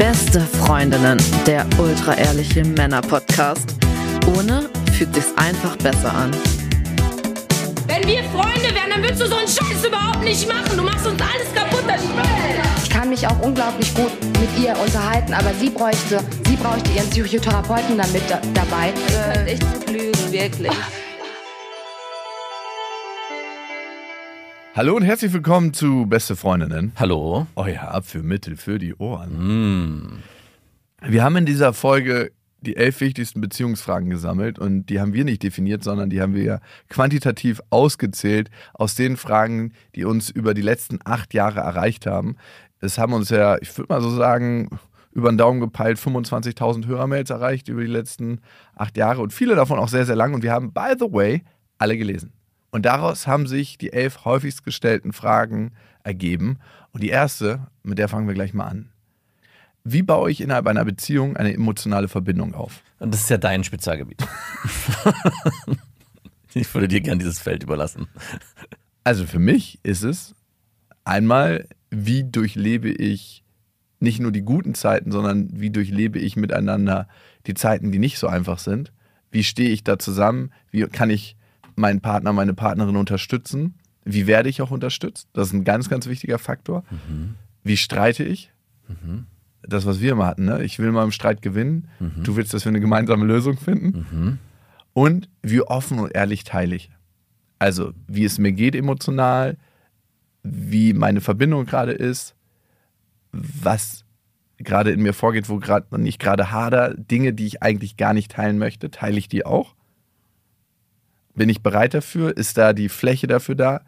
Beste Freundinnen, der ultra-ehrliche Männer-Podcast. Ohne fühlt sich's einfach besser an. Wenn wir Freunde wären, dann würdest du so einen Scheiß überhaupt nicht machen. Du machst uns alles kaputt. Das Ich kann mich auch unglaublich gut mit ihr unterhalten, aber sie bräuchte, sie bräuchte ihren Psychotherapeuten damit da, dabei. könnte echt gut lügen, wirklich. Hallo und herzlich willkommen zu Beste Freundinnen. Hallo. Euer Abführmittel für die Ohren. Wir haben in dieser Folge die elf wichtigsten Beziehungsfragen gesammelt und die haben wir nicht definiert, sondern die haben wir quantitativ ausgezählt aus den Fragen, die uns über die letzten acht Jahre erreicht haben. Es haben uns ja, ich würde mal so sagen, über den Daumen gepeilt 25.000 Hörermails erreicht über die letzten acht Jahre und viele davon auch sehr, sehr lang und wir haben, by the way, alle gelesen. Und daraus haben sich die elf häufigst gestellten Fragen ergeben. Und die erste, mit der fangen wir gleich mal an. Wie baue ich innerhalb einer Beziehung eine emotionale Verbindung auf? Und das ist ja dein Spezialgebiet. ich würde dir gern dieses Feld überlassen. Also für mich ist es einmal, wie durchlebe ich nicht nur die guten Zeiten, sondern wie durchlebe ich miteinander die Zeiten, die nicht so einfach sind? Wie stehe ich da zusammen? Wie kann ich meinen Partner, meine Partnerin unterstützen? Wie werde ich auch unterstützt? Das ist ein ganz, ganz wichtiger Faktor. Wie streite ich? Das, was wir immer hatten, ne? ich will mal im Streit gewinnen, du willst, dass wir eine gemeinsame Lösung finden. Und wie offen und ehrlich teile ich. Also, wie es mir geht emotional, wie meine Verbindung gerade ist, was gerade in mir vorgeht, wo gerade ich gerade hader, Dinge, die ich eigentlich gar nicht teilen möchte, teile ich die auch? Bin ich bereit dafür? Ist da die Fläche dafür da?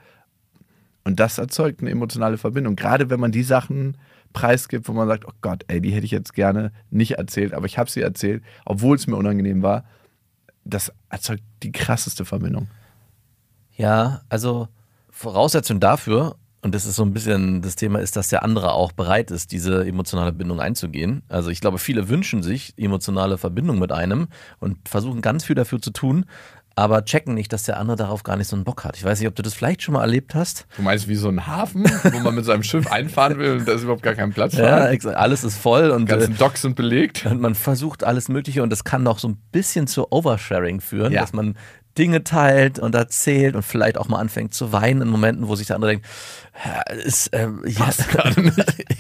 Und das erzeugt eine emotionale Verbindung. Gerade wenn man die Sachen preisgibt, wo man sagt, oh Gott, ey, die hätte ich jetzt gerne nicht erzählt, aber ich habe sie erzählt, obwohl es mir unangenehm war. Das erzeugt die krasseste Verbindung. Ja, also Voraussetzung dafür, und das ist so ein bisschen das Thema, ist, dass der andere auch bereit ist, diese emotionale Bindung einzugehen. Also ich glaube, viele wünschen sich emotionale Verbindung mit einem und versuchen ganz viel dafür zu tun, aber checken nicht, dass der andere darauf gar nicht so einen Bock hat. Ich weiß nicht, ob du das vielleicht schon mal erlebt hast. Du meinst wie so ein Hafen, wo man mit seinem Schiff einfahren will und da ist überhaupt gar kein Platz Ja, alles ist voll und Die ganzen äh, Docks sind belegt. Und man versucht alles Mögliche und das kann auch so ein bisschen zu Oversharing führen, Ja. dass man Dinge teilt und erzählt und vielleicht auch mal anfängt zu weinen in Momenten, wo sich der andere denkt, ist, ähm, ja,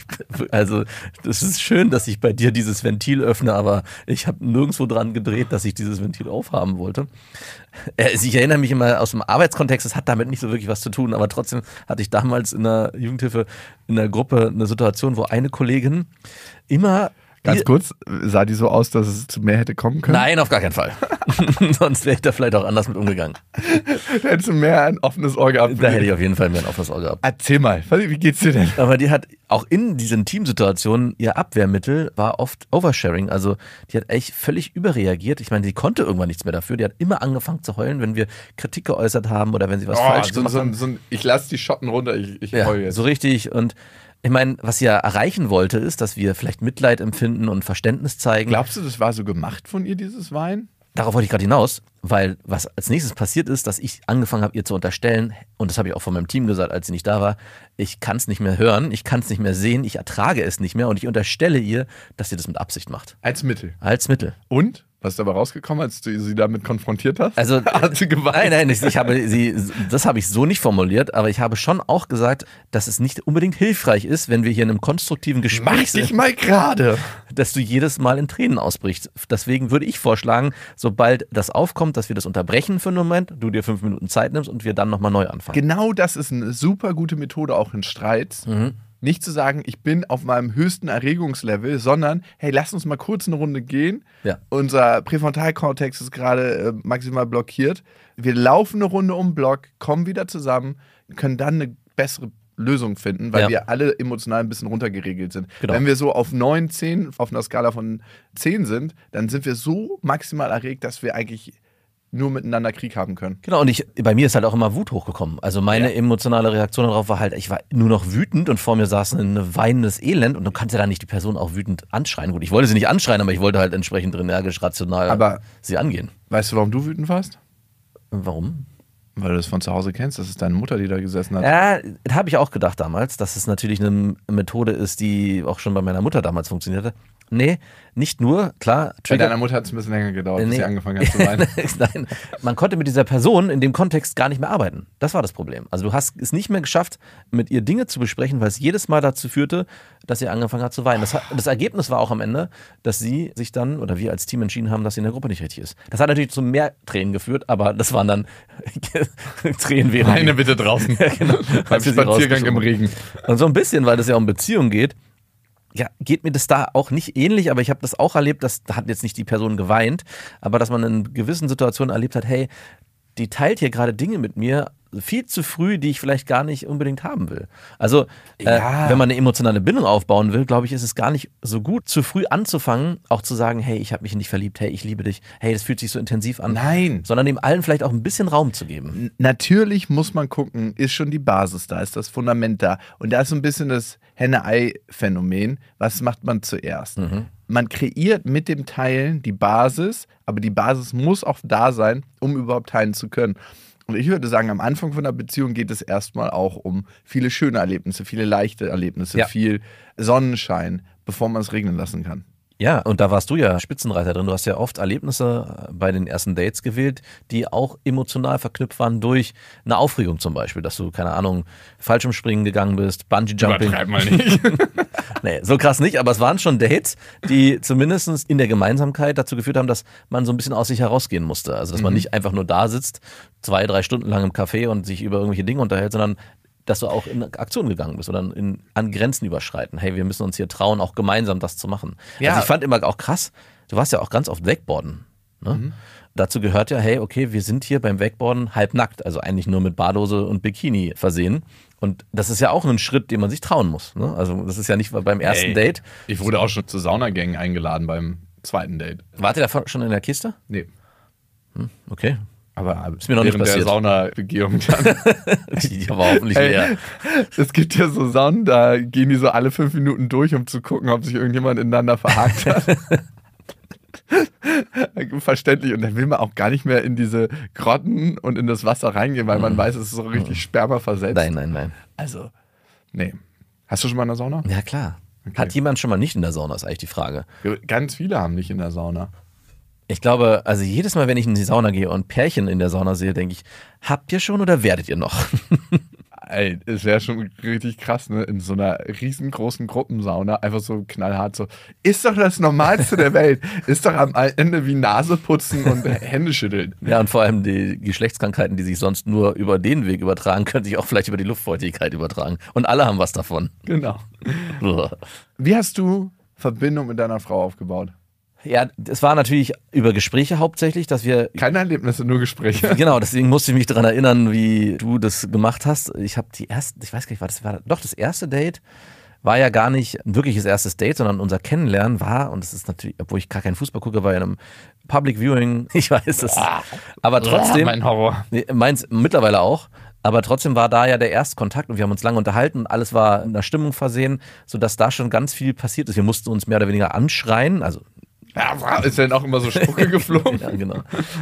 also das ist schön, dass ich bei dir dieses Ventil öffne, aber ich habe nirgendwo dran gedreht, dass ich dieses Ventil aufhaben wollte. Äh, Ich erinnere mich immer aus dem Arbeitskontext, das hat damit nicht so wirklich was zu tun, aber trotzdem hatte ich damals in der Jugendhilfe in der Gruppe eine Situation, wo eine Kollegin immer Ganz kurz, sah die so aus, dass es zu mehr hätte kommen können? Nein, auf gar keinen Fall. Sonst wäre ich da vielleicht auch anders mit umgegangen. Hättest du mehr ein offenes Ohr gehabt. Da hätte ich auf jeden Fall mehr ein offenes Auge gehabt. Erzähl mal, wie geht's dir denn? Aber die hat auch in diesen Teamsituationen ihr Abwehrmittel war oft Oversharing. Also die hat echt völlig überreagiert. Ich meine, sie konnte irgendwann nichts mehr dafür. Die hat immer angefangen zu heulen, wenn wir Kritik geäußert haben oder wenn sie was falsch so, gemacht so, haben. so, ich lasse die Schotten runter, ich, ich Ja, heul jetzt. so richtig. Und ich meine, was sie ja erreichen wollte, ist, dass wir vielleicht Mitleid empfinden und Verständnis zeigen. Glaubst du, das war so gemacht von ihr, dieses Wein? Darauf wollte ich gerade hinaus, weil was als nächstes passiert ist, dass ich angefangen habe, ihr zu unterstellen, und das habe ich auch von meinem Team gesagt, als sie nicht da war, ich kann es nicht mehr hören, ich kann es nicht mehr sehen, ich ertrage es nicht mehr und ich unterstelle ihr, dass sie das mit Absicht macht. Als Mittel. Als Mittel. Und? Was ist dabei rausgekommen, als du sie damit konfrontiert hast? Also, Hat sie geweint? Nein, nein, ich, ich habe sie, das habe ich so nicht formuliert, aber ich habe schon auch gesagt, dass es nicht unbedingt hilfreich ist, wenn wir hier in einem konstruktiven Mach Gespräch dich sind, mal gerade. dass du jedes Mal in Tränen ausbrichst. Deswegen würde ich vorschlagen, sobald das aufkommt, dass wir das unterbrechen für einen Moment, du dir fünf Minuten Zeit nimmst und wir dann nochmal neu anfangen. Genau das ist eine super gute Methode auch in Streits. Mhm. Nicht zu sagen, ich bin auf meinem höchsten Erregungslevel, sondern, hey, lass uns mal kurz eine Runde gehen. Ja. Unser Präfrontalkortex ist gerade äh, maximal blockiert. Wir laufen eine Runde um den Block, kommen wieder zusammen, können dann eine bessere Lösung finden, weil Ja. wir alle emotional ein bisschen runtergeregelt sind. Genau. Wenn wir so auf 9, 10, auf einer Skala von 10 sind, dann sind wir so maximal erregt, dass wir eigentlich nur miteinander Krieg haben können. Genau, und ich, bei mir ist halt auch immer Wut hochgekommen. Also meine Ja. emotionale Reaktion darauf war halt, ich war nur noch wütend und vor mir saß ein weinendes Elend und du kannst ja dann nicht die Person auch wütend anschreien. Gut, ich wollte sie nicht anschreien, aber ich wollte halt entsprechend energisch, rational Aber- sie angehen. Weißt du, warum du wütend warst? Warum? Weil du das von zu Hause kennst, das ist deine Mutter, die da gesessen hat. Ja, habe ich auch gedacht damals, dass es natürlich eine Methode ist, die auch schon bei meiner Mutter damals funktionierte. Nee, nicht nur, klar, Bei Trigger. deiner Mutter hat es ein bisschen länger gedauert, bis Nee. sie angefangen hat zu weinen. Nein, man konnte mit dieser Person in dem Kontext gar nicht mehr arbeiten. Das war das Problem. Also du hast es nicht mehr geschafft, mit ihr Dinge zu besprechen, weil es jedes Mal dazu führte, dass sie angefangen hat zu weinen. Das, das Ergebnis war auch am Ende, dass sie sich dann oder wir als Team entschieden haben, dass sie in der Gruppe nicht richtig ist. Das hat natürlich zu mehr Tränen geführt, aber das waren dann Tränen während Weine bitte draußen. genau, Beim Spaziergang im Regen. und so ein bisschen, weil das ja um Beziehung geht, ja, geht mir das da auch nicht ähnlich, aber ich habe das auch erlebt, dass da hat jetzt nicht die Person geweint, aber dass man in gewissen Situationen erlebt hat, hey, die teilt hier gerade Dinge mit mir viel zu früh, die ich vielleicht gar nicht unbedingt haben will. Also, Ja. äh, wenn man eine emotionale Bindung aufbauen will, glaube ich, ist es gar nicht so gut, zu früh anzufangen, auch zu sagen, hey, ich habe mich in dich verliebt, hey, ich liebe dich, hey, das fühlt sich so intensiv an. Nein. Sondern dem allen vielleicht auch ein bisschen Raum zu geben. Natürlich muss man gucken, ist schon die Basis da, ist das Fundament da. Und da ist so ein bisschen das Henne-Ei-Phänomen. Was macht man zuerst? Man kreiert mit dem Teilen die Basis, aber die Basis muss auch da sein, um überhaupt teilen zu können. Und ich würde sagen, am Anfang von einer Beziehung geht es erstmal auch um viele schöne Erlebnisse, viele leichte Erlebnisse, Ja. viel Sonnenschein, bevor man es regnen lassen kann. Ja, und da warst du ja Spitzenreiter drin. Du hast ja oft Erlebnisse bei den ersten Dates gewählt, die auch emotional verknüpft waren durch eine Aufregung zum Beispiel, dass du, keine Ahnung, Fallschirmspringen gegangen bist, Bungee-Jumping. mal nicht. Nee, so krass nicht, aber es waren schon Dates, die zumindest in der Gemeinsamkeit dazu geführt haben, dass man so ein bisschen aus sich herausgehen musste. Also, dass man nicht einfach nur da sitzt, zwei, drei Stunden lang im Café und sich über irgendwelche Dinge unterhält, sondern dass du auch in Aktion gegangen bist oder in, an Grenzen überschreiten. Hey, wir müssen uns hier trauen, auch gemeinsam das zu machen. Ja. Also ich fand immer auch krass, du warst ja auch ganz oft Wakeboarden. Ne? Dazu gehört ja, hey, okay, wir sind hier beim Wakeboarden halbnackt, also eigentlich nur mit Badose und Bikini versehen. Und das ist ja auch ein Schritt, den man sich trauen muss. Ne? Also das ist ja nicht beim ersten Ey. Date. Ich wurde auch schon zu Saunagängen eingeladen beim zweiten Date. Wart ihr da schon in der Kiste? Nee. Okay. Aber Ist mir noch nicht während der passiert. Saunabegehung dann. Die war hoffentlich Ey, leer. es gibt ja so Saunen, da gehen die so alle fünf Minuten durch, um zu gucken, ob sich irgendjemand ineinander verhakt hat. Verständlich. Und dann will man auch gar nicht mehr in diese Grotten und in das Wasser reingehen, weil man weiß, es ist so richtig Sperma versetzt. Nein, nein, nein. Also, nee. Hast du schon mal in der Sauna? Ja, klar. Hat jemand schon mal nicht in der Sauna, ist eigentlich die Frage. Ganz viele haben nicht in der Sauna. Ich glaube, also jedes Mal, wenn ich in die Sauna gehe und Pärchen in der Sauna sehe, denke ich, habt ihr schon oder werdet ihr noch? Ey, es wäre schon richtig krass, ne? In so einer riesengroßen Gruppensauna einfach so knallhart so. Ist doch das Normalste der Welt. Ist doch am Ende wie Nase putzen und Hände schütteln. Ja, und vor allem die Geschlechtskrankheiten, die sich sonst nur über den Weg übertragen, können sich auch vielleicht über die Luftfeuchtigkeit übertragen. Und alle haben was davon. Genau. Wie hast du Verbindung mit deiner Frau aufgebaut? Ja, es war natürlich über Gespräche hauptsächlich, dass wir Keine Erlebnisse, nur Gespräche. Genau, deswegen musste ich mich daran erinnern, wie du das gemacht hast. Ich habe die erste, ich weiß gar nicht, war das war doch das erste Date war ja gar nicht ein wirkliches erstes Date, sondern unser Kennenlernen war und das ist natürlich, obwohl ich gar keinen Fußball gucke, war ja in einem Public Viewing. Ich weiß das, aber trotzdem mein Horror. Meins mittlerweile auch. Aber trotzdem war da ja der erste Kontakt und wir haben uns lange unterhalten und alles war in einer Stimmung versehen, sodass da schon ganz viel passiert ist. Wir mussten uns mehr oder weniger anschreien. Also, Ja, ist denn auch immer so Spucke geflogen? ja, genau.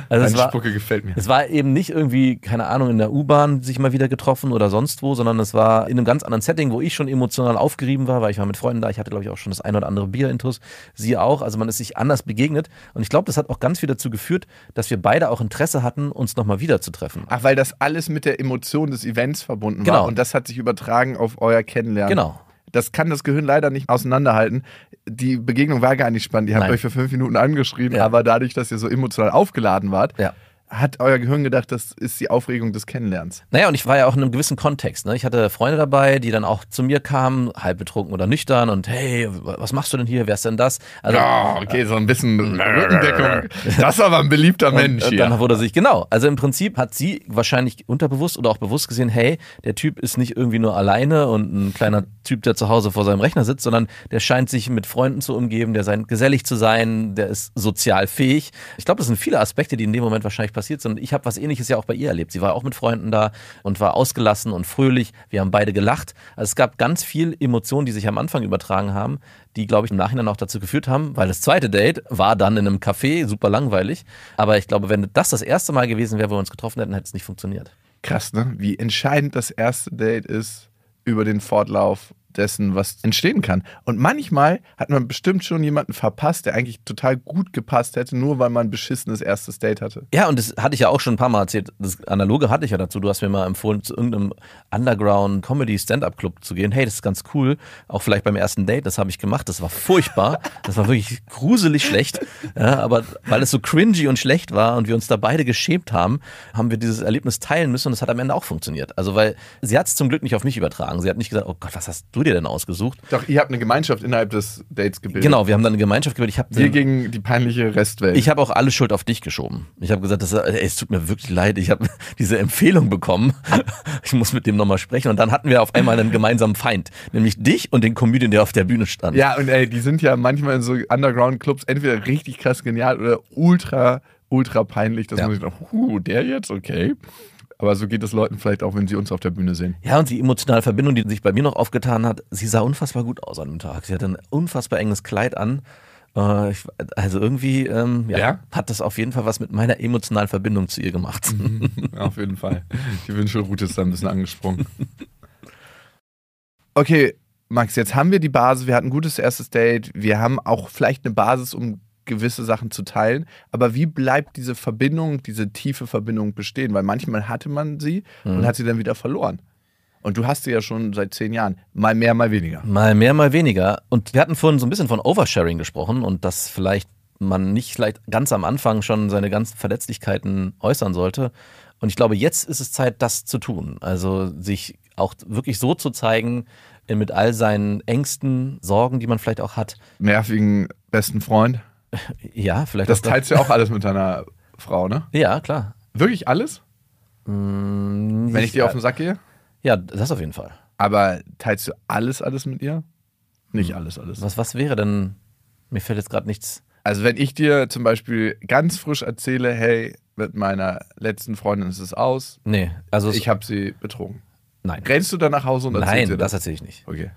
Also es war, Spucke gefällt mir. es war eben nicht irgendwie, keine Ahnung, in der U-Bahn sich mal wieder getroffen oder sonst wo, sondern es war in einem ganz anderen Setting, wo ich schon emotional aufgerieben war, weil ich war mit Freunden da. Ich hatte, glaube ich, auch schon das ein oder andere Bier-Intus. Sie auch. Also man ist sich anders begegnet. Und ich glaube, das hat auch ganz viel dazu geführt, dass wir beide auch Interesse hatten, uns nochmal wieder zu treffen. Ach, weil das alles mit der Emotion des Events verbunden Genau. war und das hat sich übertragen auf euer Kennenlernen. Genau. Das kann das Gehirn leider nicht auseinanderhalten. Die Begegnung war gar nicht spannend. Ihr habt Nein. euch für fünf Minuten angeschrieben, Ja. aber dadurch, dass ihr so emotional aufgeladen wart, Ja. Hat euer Gehirn gedacht, das ist die Aufregung des Kennenlernens. Naja, und ich war ja auch in einem gewissen Kontext. Ne? Ich hatte Freunde dabei, die dann auch zu mir kamen, halb betrunken oder nüchtern und hey, was machst du denn hier? Wer ist denn das? Also, Ja, okay, so ein bisschen Rückendeckung. Das ist aber ein beliebter Mensch und hier. dann wurde sich, genau. Also im Prinzip hat sie wahrscheinlich unterbewusst oder auch bewusst gesehen, hey, der Typ ist nicht irgendwie nur alleine und ein kleiner Typ, der zu Hause vor seinem Rechner sitzt, sondern der scheint sich mit Freunden zu umgeben, der scheint gesellig zu sein, der ist sozial fähig. Ich glaube, das sind viele Aspekte, die in dem Moment wahrscheinlich passiert sind. Ich habe was ähnliches ja auch bei ihr erlebt. Sie war auch mit Freunden da und war ausgelassen und fröhlich. Wir haben beide gelacht. Also es gab ganz viel Emotionen, die sich am Anfang übertragen haben, die, glaube ich, im Nachhinein auch dazu geführt haben, weil das zweite Date war dann in einem Café, super langweilig. Aber ich glaube, wenn das das erste Mal gewesen wäre, wo wir uns getroffen hätten, hätte es nicht funktioniert. Krass, ne? Wie entscheidend das erste Date ist über den Fortlauf dessen, was entstehen kann. Und manchmal hat man bestimmt schon jemanden verpasst, der eigentlich total gut gepasst hätte, nur weil man ein beschissenes erstes Date hatte. Ja, und das hatte ich ja auch schon ein paar Mal erzählt. Das Analoge hatte ich ja dazu. Du hast mir mal empfohlen, zu irgendeinem Underground-Comedy-Stand-Up-Club zu gehen. Hey, das ist ganz cool. Auch vielleicht beim ersten Date, das habe ich gemacht. Das war furchtbar. Das war wirklich gruselig schlecht. Ja, aber weil es so cringy und schlecht war und wir uns da beide geschämt haben, haben wir dieses Erlebnis teilen müssen und es hat am Ende auch funktioniert. Also, weil sie hat es zum Glück nicht auf mich übertragen. Sie hat nicht gesagt, oh Gott, was hast du dir denn ausgesucht? Doch, ihr habt eine Gemeinschaft innerhalb des Dates gebildet. Genau, wir haben dann eine Gemeinschaft gebildet. Ich habe Wir gegen die peinliche Restwelt. Ich habe auch alle Schuld auf dich geschoben. Ich habe gesagt, das, ey, es tut mir wirklich leid. Ich habe diese Empfehlung bekommen. Ich muss mit dem nochmal sprechen. Und dann hatten wir auf einmal einen gemeinsamen Feind, nämlich dich und den Comedian, der auf der Bühne stand. ja, und ey, die sind ja manchmal in so Underground-Clubs entweder richtig krass genial oder ultra, ultra peinlich, dass Ja. man sich denkt, huh, der jetzt? Okay. Aber so geht es Leuten vielleicht auch, wenn sie uns auf der Bühne sehen. Ja, und die emotionale Verbindung, die sich bei mir noch aufgetan hat, sie sah unfassbar gut aus an dem Tag. Sie hatte ein unfassbar enges Kleid an. Äh, ich, also irgendwie ähm, ja, Ja? hat das auf jeden Fall was mit meiner emotionalen Verbindung zu ihr gemacht. Auf jeden Fall. Die Wünschelroute ist da ein bisschen angesprungen. Okay, Max, jetzt haben wir die Basis, wir hatten ein gutes erstes Date, wir haben auch vielleicht eine Basis, um gewisse Sachen zu teilen, aber wie bleibt diese Verbindung, diese tiefe Verbindung bestehen? Weil manchmal hatte man sie und hat sie dann wieder verloren. Und du hast sie ja schon seit zehn Jahren. Mal mehr, mal weniger. Mal mehr, mal weniger. Und wir hatten vorhin so ein bisschen von Oversharing gesprochen und dass vielleicht man nicht vielleicht ganz am Anfang schon seine ganzen Verletzlichkeiten äußern sollte. Und ich glaube, jetzt ist es Zeit, das zu tun. Also sich auch wirklich so zu zeigen, äh, mit all seinen Ängsten, Sorgen, die man vielleicht auch hat. Nervigen besten Freund. Ja, vielleicht Das teilst du ja auch alles mit deiner Frau, ne? Ja, klar. Wirklich alles? Mm, Wenn ich dir auf den Sack gehe? Ja, das auf jeden Fall. Aber teilst du alles, alles mit ihr? Nicht alles, alles. Was, was wäre denn, mir fällt jetzt gerade nichts. Also wenn ich dir zum Beispiel ganz frisch erzähle, hey, mit meiner letzten Freundin ist es aus, Nee, also ich habe sie betrogen. nein. Rennst du dann nach Hause und erzählst Nein, das das? erzähle ich nicht. Okay.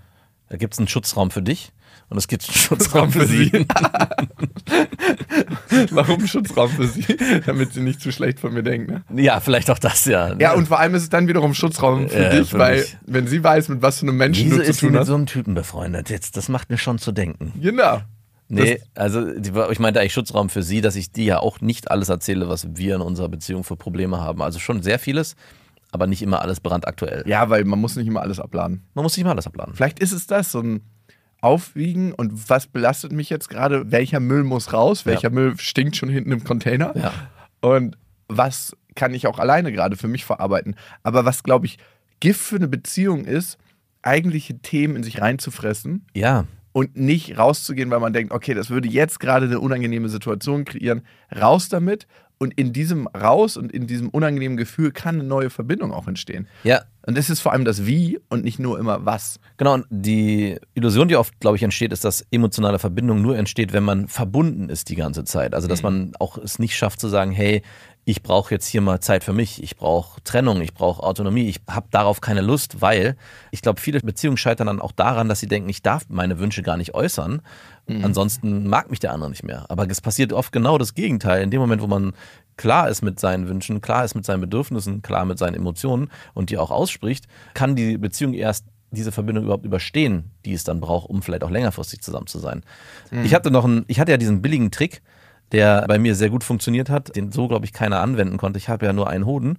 Da gibt es einen Schutzraum für dich und es gibt einen Schutzraum für sie. Warum Schutzraum für sie? Damit sie nicht zu schlecht von mir denkt, ne? Ja, vielleicht auch das, ja. Ja, und vor allem ist es dann wiederum Schutzraum für Ja, dich, für weil mich. wenn sie weiß, mit was für einem Menschen Wieso du zu ist sie tun mit hast. so einem Typen befreundet? Jetzt, das macht mir schon zu denken. genau. Nee, also die, ich meinte eigentlich Schutzraum für sie, dass ich die ja auch nicht alles erzähle, was wir in unserer Beziehung für Probleme haben. Also schon sehr vieles, aber nicht immer alles brandaktuell. Ja, weil man muss nicht immer alles abladen. Man muss nicht mal alles abladen. Vielleicht ist es das, so ein Aufwiegen und was belastet mich jetzt gerade? Welcher Müll muss raus? Welcher Müll stinkt schon hinten im Container? Ja. Und was kann ich auch alleine gerade für mich verarbeiten? Aber was, glaube ich, Gift für eine Beziehung ist, eigentliche Themen in sich reinzufressen Ja, und nicht rauszugehen, weil man denkt, okay, das würde jetzt gerade eine unangenehme Situation kreieren. Raus damit und in diesem Raus und in diesem unangenehmen Gefühl kann eine neue Verbindung auch entstehen. ja, Und es ist vor allem das Wie und nicht nur immer was. Genau, und die Illusion, die oft, glaube ich, entsteht, ist, dass emotionale Verbindung nur entsteht, wenn man verbunden ist die ganze Zeit. Also, dass man auch es nicht schafft zu sagen, hey, ich brauche jetzt hier mal Zeit für mich, ich brauche Trennung, ich brauche Autonomie, ich habe darauf keine Lust, weil ich glaube, viele Beziehungen scheitern dann auch daran, dass sie denken, ich darf meine Wünsche gar nicht äußern. Ansonsten mag mich der andere nicht mehr. Aber es passiert oft genau das Gegenteil. In dem Moment, wo man klar ist mit seinen Wünschen, klar ist mit seinen Bedürfnissen, klar mit seinen Emotionen und die auch ausspricht, kann die Beziehung erst diese Verbindung überhaupt überstehen, die es dann braucht, um vielleicht auch längerfristig zusammen zu sein. Ich hatte noch einen, ich hatte ja diesen billigen Trick, der bei mir sehr gut funktioniert hat, den so, glaube ich, keiner anwenden konnte. Ich habe ja nur einen Hoden.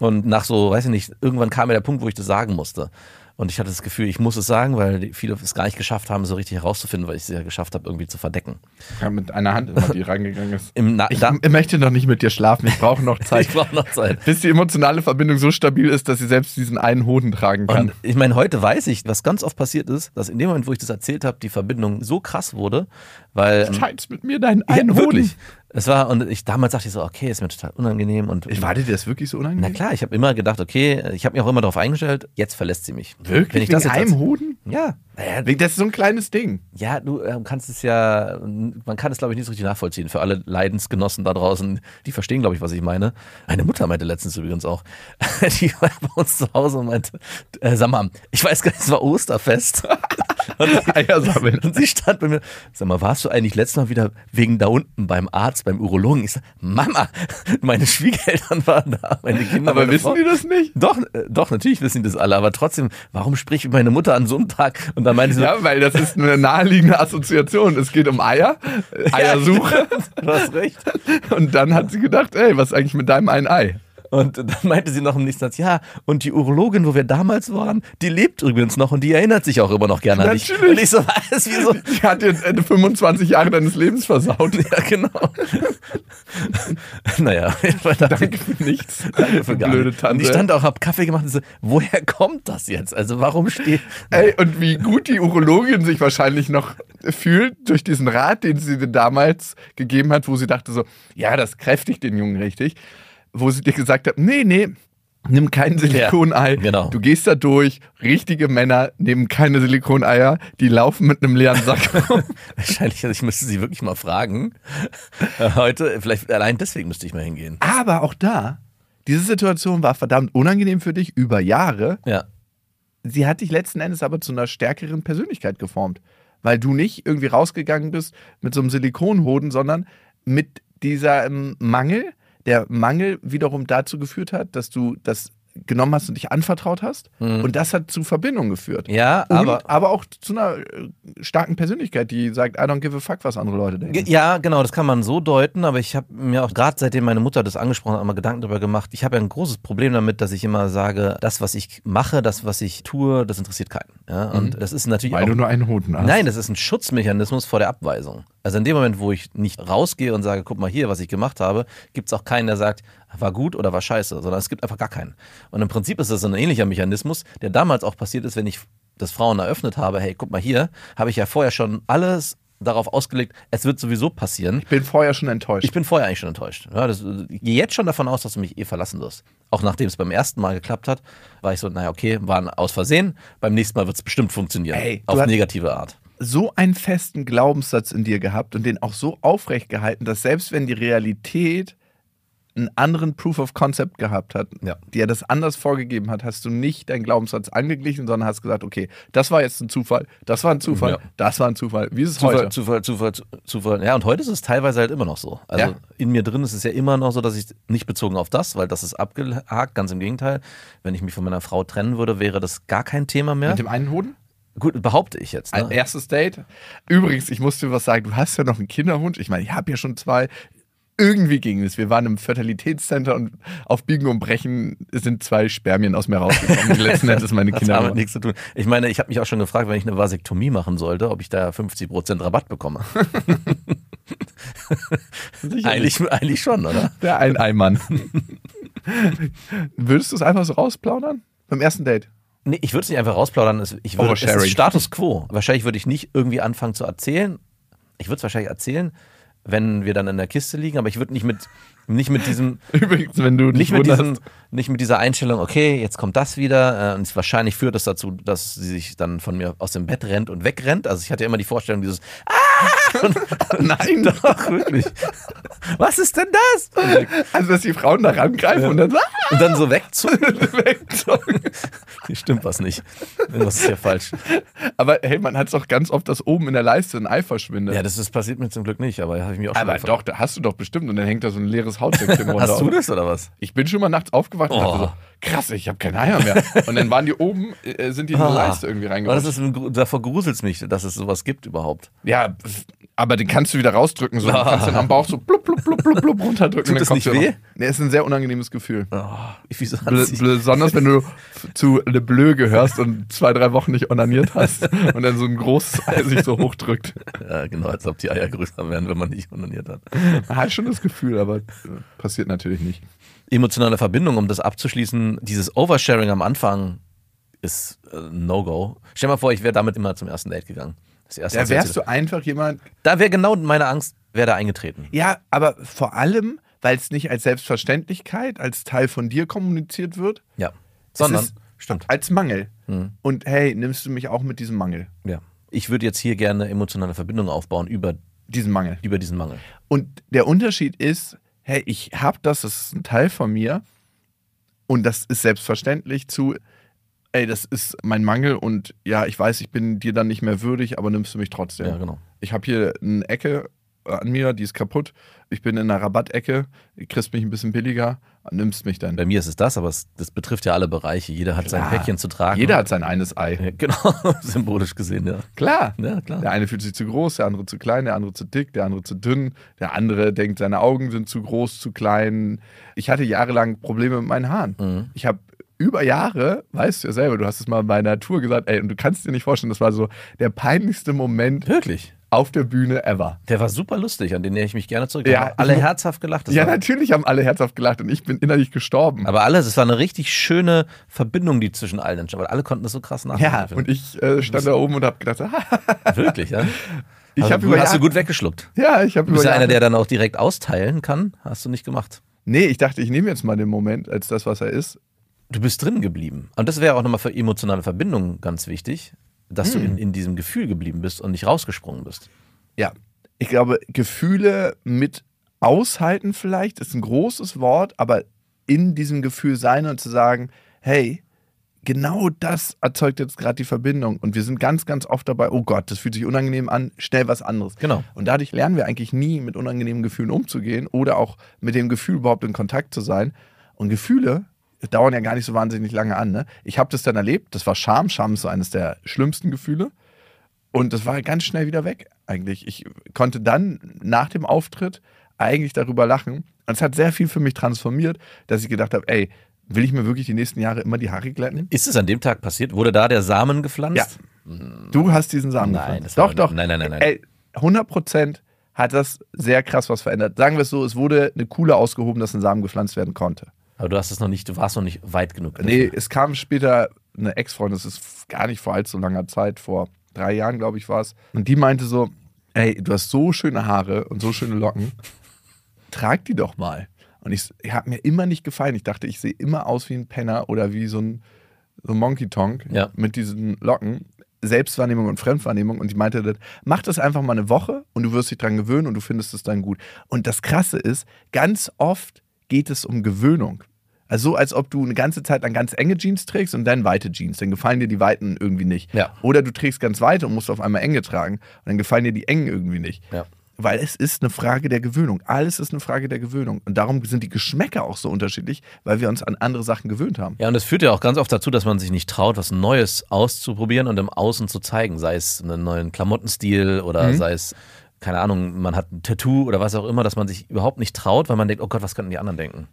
Und nach so, weiß ich nicht, irgendwann kam mir der Punkt, wo ich das sagen musste. Und ich hatte das Gefühl, ich muss es sagen, weil viele es gar nicht geschafft haben, so richtig herauszufinden, weil ich es ja geschafft habe, irgendwie zu verdecken. Ja, mit einer Hand immer, die reingegangen ist. Im Na Ich da, möchte noch nicht mit dir schlafen, ich brauche noch Zeit. ich brauche noch Zeit. bis die emotionale Verbindung so stabil ist, dass sie selbst diesen einen Hoden tragen kann. Und ich meine, heute weiß ich, was ganz oft passiert ist, dass in dem Moment, wo ich das erzählt habe, die Verbindung so krass wurde, weil. Teils mit mir deinen Ja, einen Hoden. wirklich. Es war, und ich damals dachte ich so, okay, ist mir total unangenehm. Und Ich war dir das wirklich so na unangenehm? klar, ich habe immer gedacht, okay, ich habe mich auch immer darauf eingestellt, jetzt verlässt sie mich. Wirklich? Wenn ich Wegen das jetzt einem Hoden? Ja. Naja, Das ist so ein kleines Ding. ja, du ähm, kannst es ja, man kann es glaube ich nicht so richtig nachvollziehen. Für alle Leidensgenossen da draußen, die verstehen glaube ich, was ich meine. Meine Mutter meinte letztens übrigens auch, die war bei uns zu Hause und meinte, äh, sag mal, ich weiß gar nicht, es war Osterfest. Und sie, Eier sammeln. und sie stand bei mir, sag mal, warst du eigentlich letztes Mal wieder wegen da unten beim Arzt, beim Urologen? Ich sag, Mama, meine Schwiegereltern waren da, meine Kinder, Aber meine wissen Frau. die das nicht? Doch, äh, doch, natürlich wissen die das alle, aber trotzdem, warum spricht meine Mutter an so einem Tag? Und dann meinte sie, so, Ja, weil das ist eine naheliegende Assoziation. Es geht um Eier, Eiersuche. du hast recht. Und dann hat sie gedacht, ey, was ist eigentlich mit deinem einen Ei? Und dann meinte sie noch im nächsten Satz, ja, und die Urologin, wo wir damals waren, die lebt übrigens noch und die erinnert sich auch immer noch gerne an dich. Natürlich. Und ich so, was, wieso? Die hat jetzt äh, 25 Jahre deines Lebens versaut. Ja, genau. naja, Danke für nichts. Danke für gar blöde. Tante. Und ich stand auch, hab Kaffee gemacht und so, woher kommt das jetzt? Also warum steht... Ey, und wie gut die Urologin sich wahrscheinlich noch fühlt durch diesen Rat, den sie dir damals gegeben hat, wo sie dachte so, ja, das kräftigt den Jungen richtig. Wo sie dir gesagt hat, nee, nee, nimm kein Silikonei. Ja, genau. Du gehst da durch. Richtige Männer nehmen keine Silikoneier. Die laufen mit einem leeren Sack. Wahrscheinlich, also ich müsste sie wirklich mal fragen. Äh, Heute, vielleicht allein deswegen müsste ich mal hingehen. Aber auch da, diese Situation war verdammt unangenehm für dich über Jahre. Ja. sie hat dich letzten Endes aber zu einer stärkeren Persönlichkeit geformt. Weil du nicht irgendwie rausgegangen bist mit so einem Silikonhoden, sondern mit diesem Mangel, der Mangel wiederum dazu geführt hat, dass du das genommen hast und dich anvertraut hast. Und das hat zu Verbindungen geführt. Mhm. Ja, Und, aber... aber auch zu einer äh, starken Persönlichkeit, die sagt, I don't give a fuck, was andere Leute denken. Ja, genau, das kann man so deuten, aber ich habe mir auch gerade seitdem meine Mutter das angesprochen hat, immer Gedanken darüber gemacht. Ich habe ja ein großes Problem damit, dass ich immer sage, das, was ich mache, das, was ich tue, das interessiert keinen. Ja? Und das ist natürlich Weil auch du nur einen Hoden hast. Nein, das ist ein Schutzmechanismus vor der Abweisung. Also in dem Moment, wo ich nicht rausgehe und sage, guck mal hier, was ich gemacht habe, gibt es auch keinen, der sagt, war gut oder war scheiße, sondern es gibt einfach gar keinen. Und im Prinzip ist das ein ähnlicher Mechanismus, der damals auch passiert ist, wenn ich das Frauen eröffnet habe, hey, guck mal hier, habe ich ja vorher schon alles darauf ausgelegt, es wird sowieso passieren. Ich bin vorher schon enttäuscht. Ich bin vorher eigentlich schon enttäuscht. Ja, das, ich gehe jetzt schon davon aus, dass du mich eh verlassen wirst. Auch nachdem es beim ersten Mal geklappt hat, war ich so, naja, okay, war ein aus Versehen. Beim nächsten Mal wird es bestimmt funktionieren. Ey, auf negative Art. so einen festen Glaubenssatz in dir gehabt und den auch so aufrecht gehalten, dass selbst wenn die Realität einen anderen Proof of Concept gehabt hat, Ja. die er das anders vorgegeben hat, hast du nicht deinen Glaubenssatz angeglichen, sondern hast gesagt, okay, das war jetzt ein Zufall, das war ein Zufall, Ja. das war ein Zufall. Wie ist es Zufall, heute? Zufall, Zufall, Zu- Zufall. Ja, und heute ist es teilweise halt immer noch so. Also Ja. in mir drin ist es ja immer noch so, dass ich nicht bezogen auf das, weil das ist abgehakt, ganz im Gegenteil. Wenn ich mich von meiner Frau trennen würde, wäre das gar kein Thema mehr. Mit dem einen Hoden? Gut, behaupte ich jetzt. Ein Ne? erstes Date. Übrigens, ich muss dir was sagen, du hast ja noch einen Kinderwunsch. Ich meine, ich habe ja schon zwei. Irgendwie ging es. Wir waren im Fertilitätscenter und auf Biegen und Brechen sind zwei Spermien aus mir rausgekommen. Letzten Endes meine Das Kinder. hat damit nichts zu tun. Ich meine, ich habe mich auch schon gefragt, wenn ich eine Vasektomie machen sollte, ob ich da 50% Rabatt bekomme. eigentlich, eigentlich schon, oder? Der ein Eimann. Würdest du es einfach so rausplaudern? Beim ersten Date? Nee, ich würde es nicht einfach rausplaudern. Ich würde, es ist Status quo. Wahrscheinlich würde ich nicht irgendwie anfangen zu erzählen. Ich würde es wahrscheinlich erzählen, wenn wir dann in der Kiste liegen, aber ich würde nicht mit, nicht mit diesem, Übrigens, wenn du nicht mit, diesem, nicht mit dieser Einstellung, okay, jetzt kommt das wieder. äh, Und wahrscheinlich führt das dazu, dass sie sich dann von mir aus dem Bett rennt und wegrennt. Also ich hatte ja immer die Vorstellung, dieses, nein, doch, wirklich. Was ist denn das? also dass die Frauen da rangreifen und dann so, Und dann so wegzucken. wegzogen. Hier stimmt was nicht. Irgendwas ist hier falsch. Aber hey, man hat es doch ganz oft, dass oben in der Leiste ein Ei verschwindet. Ja, das ist, passiert mir zum Glück nicht, aber habe ich mir auch schon aber gefragt. doch, da hast du doch bestimmt und dann hängt da so ein leeres Hautsäckchen runter. Hast du das oder was? Ich bin schon mal nachts aufgewacht und dachte Oh. so, krass, ich habe keine Eier mehr. Und dann waren die oben, äh, sind die in die Ah. Leiste irgendwie Aber das reingerutscht. ist, ein Gru- davor gruselt es mich, dass es sowas gibt überhaupt. Ja, aber den kannst du wieder rausdrücken. So. Du kannst den am Bauch so blub, blub, blub, blub, blub runterdrücken. Tut kommst nicht weh? noch- Nee, ist ein sehr unangenehmes Gefühl. Oh, wieso besonders wenn du zu Le Bleu gehörst und zwei, drei Wochen nicht onaniert hast und dann so ein großes Ei sich so hochdrückt. ja, genau, als ob die Eier größer wären, wenn man nicht onaniert hat. Man hat schon das Gefühl, aber äh, passiert natürlich nicht. Emotionale Verbindung, um das abzuschließen, dieses Oversharing am Anfang ist äh, No-Go. Stell dir mal vor, ich wäre damit immer zum ersten Date gegangen. Das Da wärst du einfach jemand, Da wäre genau meine Angst, wäre da eingetreten. Ja, aber vor allem, weil es nicht als Selbstverständlichkeit, als Teil von dir kommuniziert wird, Ja. Sondern, stimmt. als Mangel. Hm. Und hey, nimmst du mich auch mit diesem Mangel? Ja. Ich würde jetzt hier gerne emotionale Verbindung aufbauen über, Diesen Mangel. über diesen Mangel. Und der Unterschied ist, hey, ich habe das, das ist ein Teil von mir und das ist selbstverständlich zu, ey, das ist mein Mangel und ja, ich weiß, ich bin dir dann nicht mehr würdig, aber nimmst du mich trotzdem. Ja, genau. Ich habe hier eine Ecke an mir, die ist kaputt. Ich bin in einer Rabattecke, kriegst mich ein bisschen billiger, nimmst mich dann. Bei mir ist es das, aber es, das betrifft ja alle Bereiche. Jeder hat sein Klar. Päckchen zu tragen. Jeder hat sein eines Ei. Ja, Genau, symbolisch gesehen, ja. Klar. Ja, klar. Der eine fühlt sich zu groß, der andere zu klein, der andere zu dick, der andere zu dünn, der andere denkt, seine Augen sind zu groß, zu klein. Ich hatte jahrelang Probleme mit meinen Haaren. Mhm. Ich habe über Jahre, weißt du ja selber, du hast es mal bei einer Tour gesagt, ey, und du kannst dir nicht vorstellen, das war so der peinlichste Moment Wirklich. auf der Bühne ever. Der war super lustig, an den erinnere ich mich gerne zurück. Ja, Ja, alle herzhaft gelacht. Das ja, natürlich haben alle herzhaft gelacht und ich bin innerlich gestorben. aber alle, es war eine richtig schöne Verbindung, die zwischen allen entstand, weil alle konnten das so krass ja, nachvollziehen. und ich äh, stand da oben und habe gedacht, Wirklich, ja? ich Also, über hast du gut weggeschluckt. ja, ich habe Du bist über ja einer, der dann auch direkt austeilen kann. Hast du nicht gemacht. nee, ich dachte, ich nehme jetzt mal den Moment als das, was er ist. Du bist drin geblieben. Und das wäre auch nochmal für emotionale Verbindungen ganz wichtig, dass Hm. du in, in diesem Gefühl geblieben bist und nicht rausgesprungen bist. Ja, ich glaube, Gefühle mit aushalten vielleicht ist ein großes Wort, aber in diesem Gefühl sein und zu sagen, hey, genau das erzeugt jetzt gerade die Verbindung und wir sind ganz, ganz oft dabei, oh Gott, das fühlt sich unangenehm an, schnell was anderes. Genau. Und dadurch lernen wir eigentlich nie mit unangenehmen Gefühlen umzugehen oder auch mit dem Gefühl überhaupt in Kontakt zu sein. Und Gefühle dauern ja gar nicht so wahnsinnig lange an. Ne? Ich habe das dann erlebt, das war Scham. Scham ist so eines der schlimmsten Gefühle. Und das war ganz schnell wieder weg, eigentlich. Ich konnte dann nach dem Auftritt eigentlich darüber lachen. Und es hat sehr viel für mich transformiert, dass ich gedacht habe, ey, will ich mir wirklich die nächsten Jahre immer die Haare glätten? Ist es an dem Tag passiert? Wurde da der Samen gepflanzt? Ja. Du hast diesen Samen Nein, gepflanzt. Doch, doch. nein, nein, nein, nein. Ey, 100 Prozent hat das sehr krass was verändert. Sagen wir es so, es wurde eine Kuhle ausgehoben, dass ein Samen gepflanzt werden konnte. Aber du hast es noch nicht, du warst noch nicht weit genug. Nee, es kam später eine Ex-Freundin, das ist gar nicht vor allzu langer Zeit, vor drei Jahren, glaube ich, war es. Und die meinte so: Ey, du hast so schöne Haare und so schöne Locken, trag die doch mal. Und ich, ich habe mir immer nicht gefallen. Ich dachte, ich sehe immer aus wie ein Penner oder wie so ein, so ein Monkey Tonk Ja. mit diesen Locken. Selbstwahrnehmung und Fremdwahrnehmung. Und die meinte, das, mach das einfach mal eine Woche und du wirst dich dran gewöhnen und du findest es dann gut. Und das Krasse ist, ganz oft geht es um Gewöhnung. Also so, als ob du eine ganze Zeit lang ganz enge Jeans trägst und dann weite Jeans. Dann gefallen dir die weiten irgendwie nicht. Ja. Oder du trägst ganz weite und musst auf einmal enge tragen. Und dann gefallen dir die engen irgendwie nicht. Ja. Weil es ist eine Frage der Gewöhnung. Alles ist eine Frage der Gewöhnung. Und darum sind die Geschmäcker auch so unterschiedlich, weil wir uns an andere Sachen gewöhnt haben. Ja, und es führt ja auch ganz oft dazu, dass man sich nicht traut, was Neues auszuprobieren und im Außen zu zeigen. Sei es einen neuen Klamottenstil oder Mhm. sei es, keine Ahnung, man hat ein Tattoo oder was auch immer, dass man sich überhaupt nicht traut, weil man denkt, oh Gott, was könnten die anderen denken?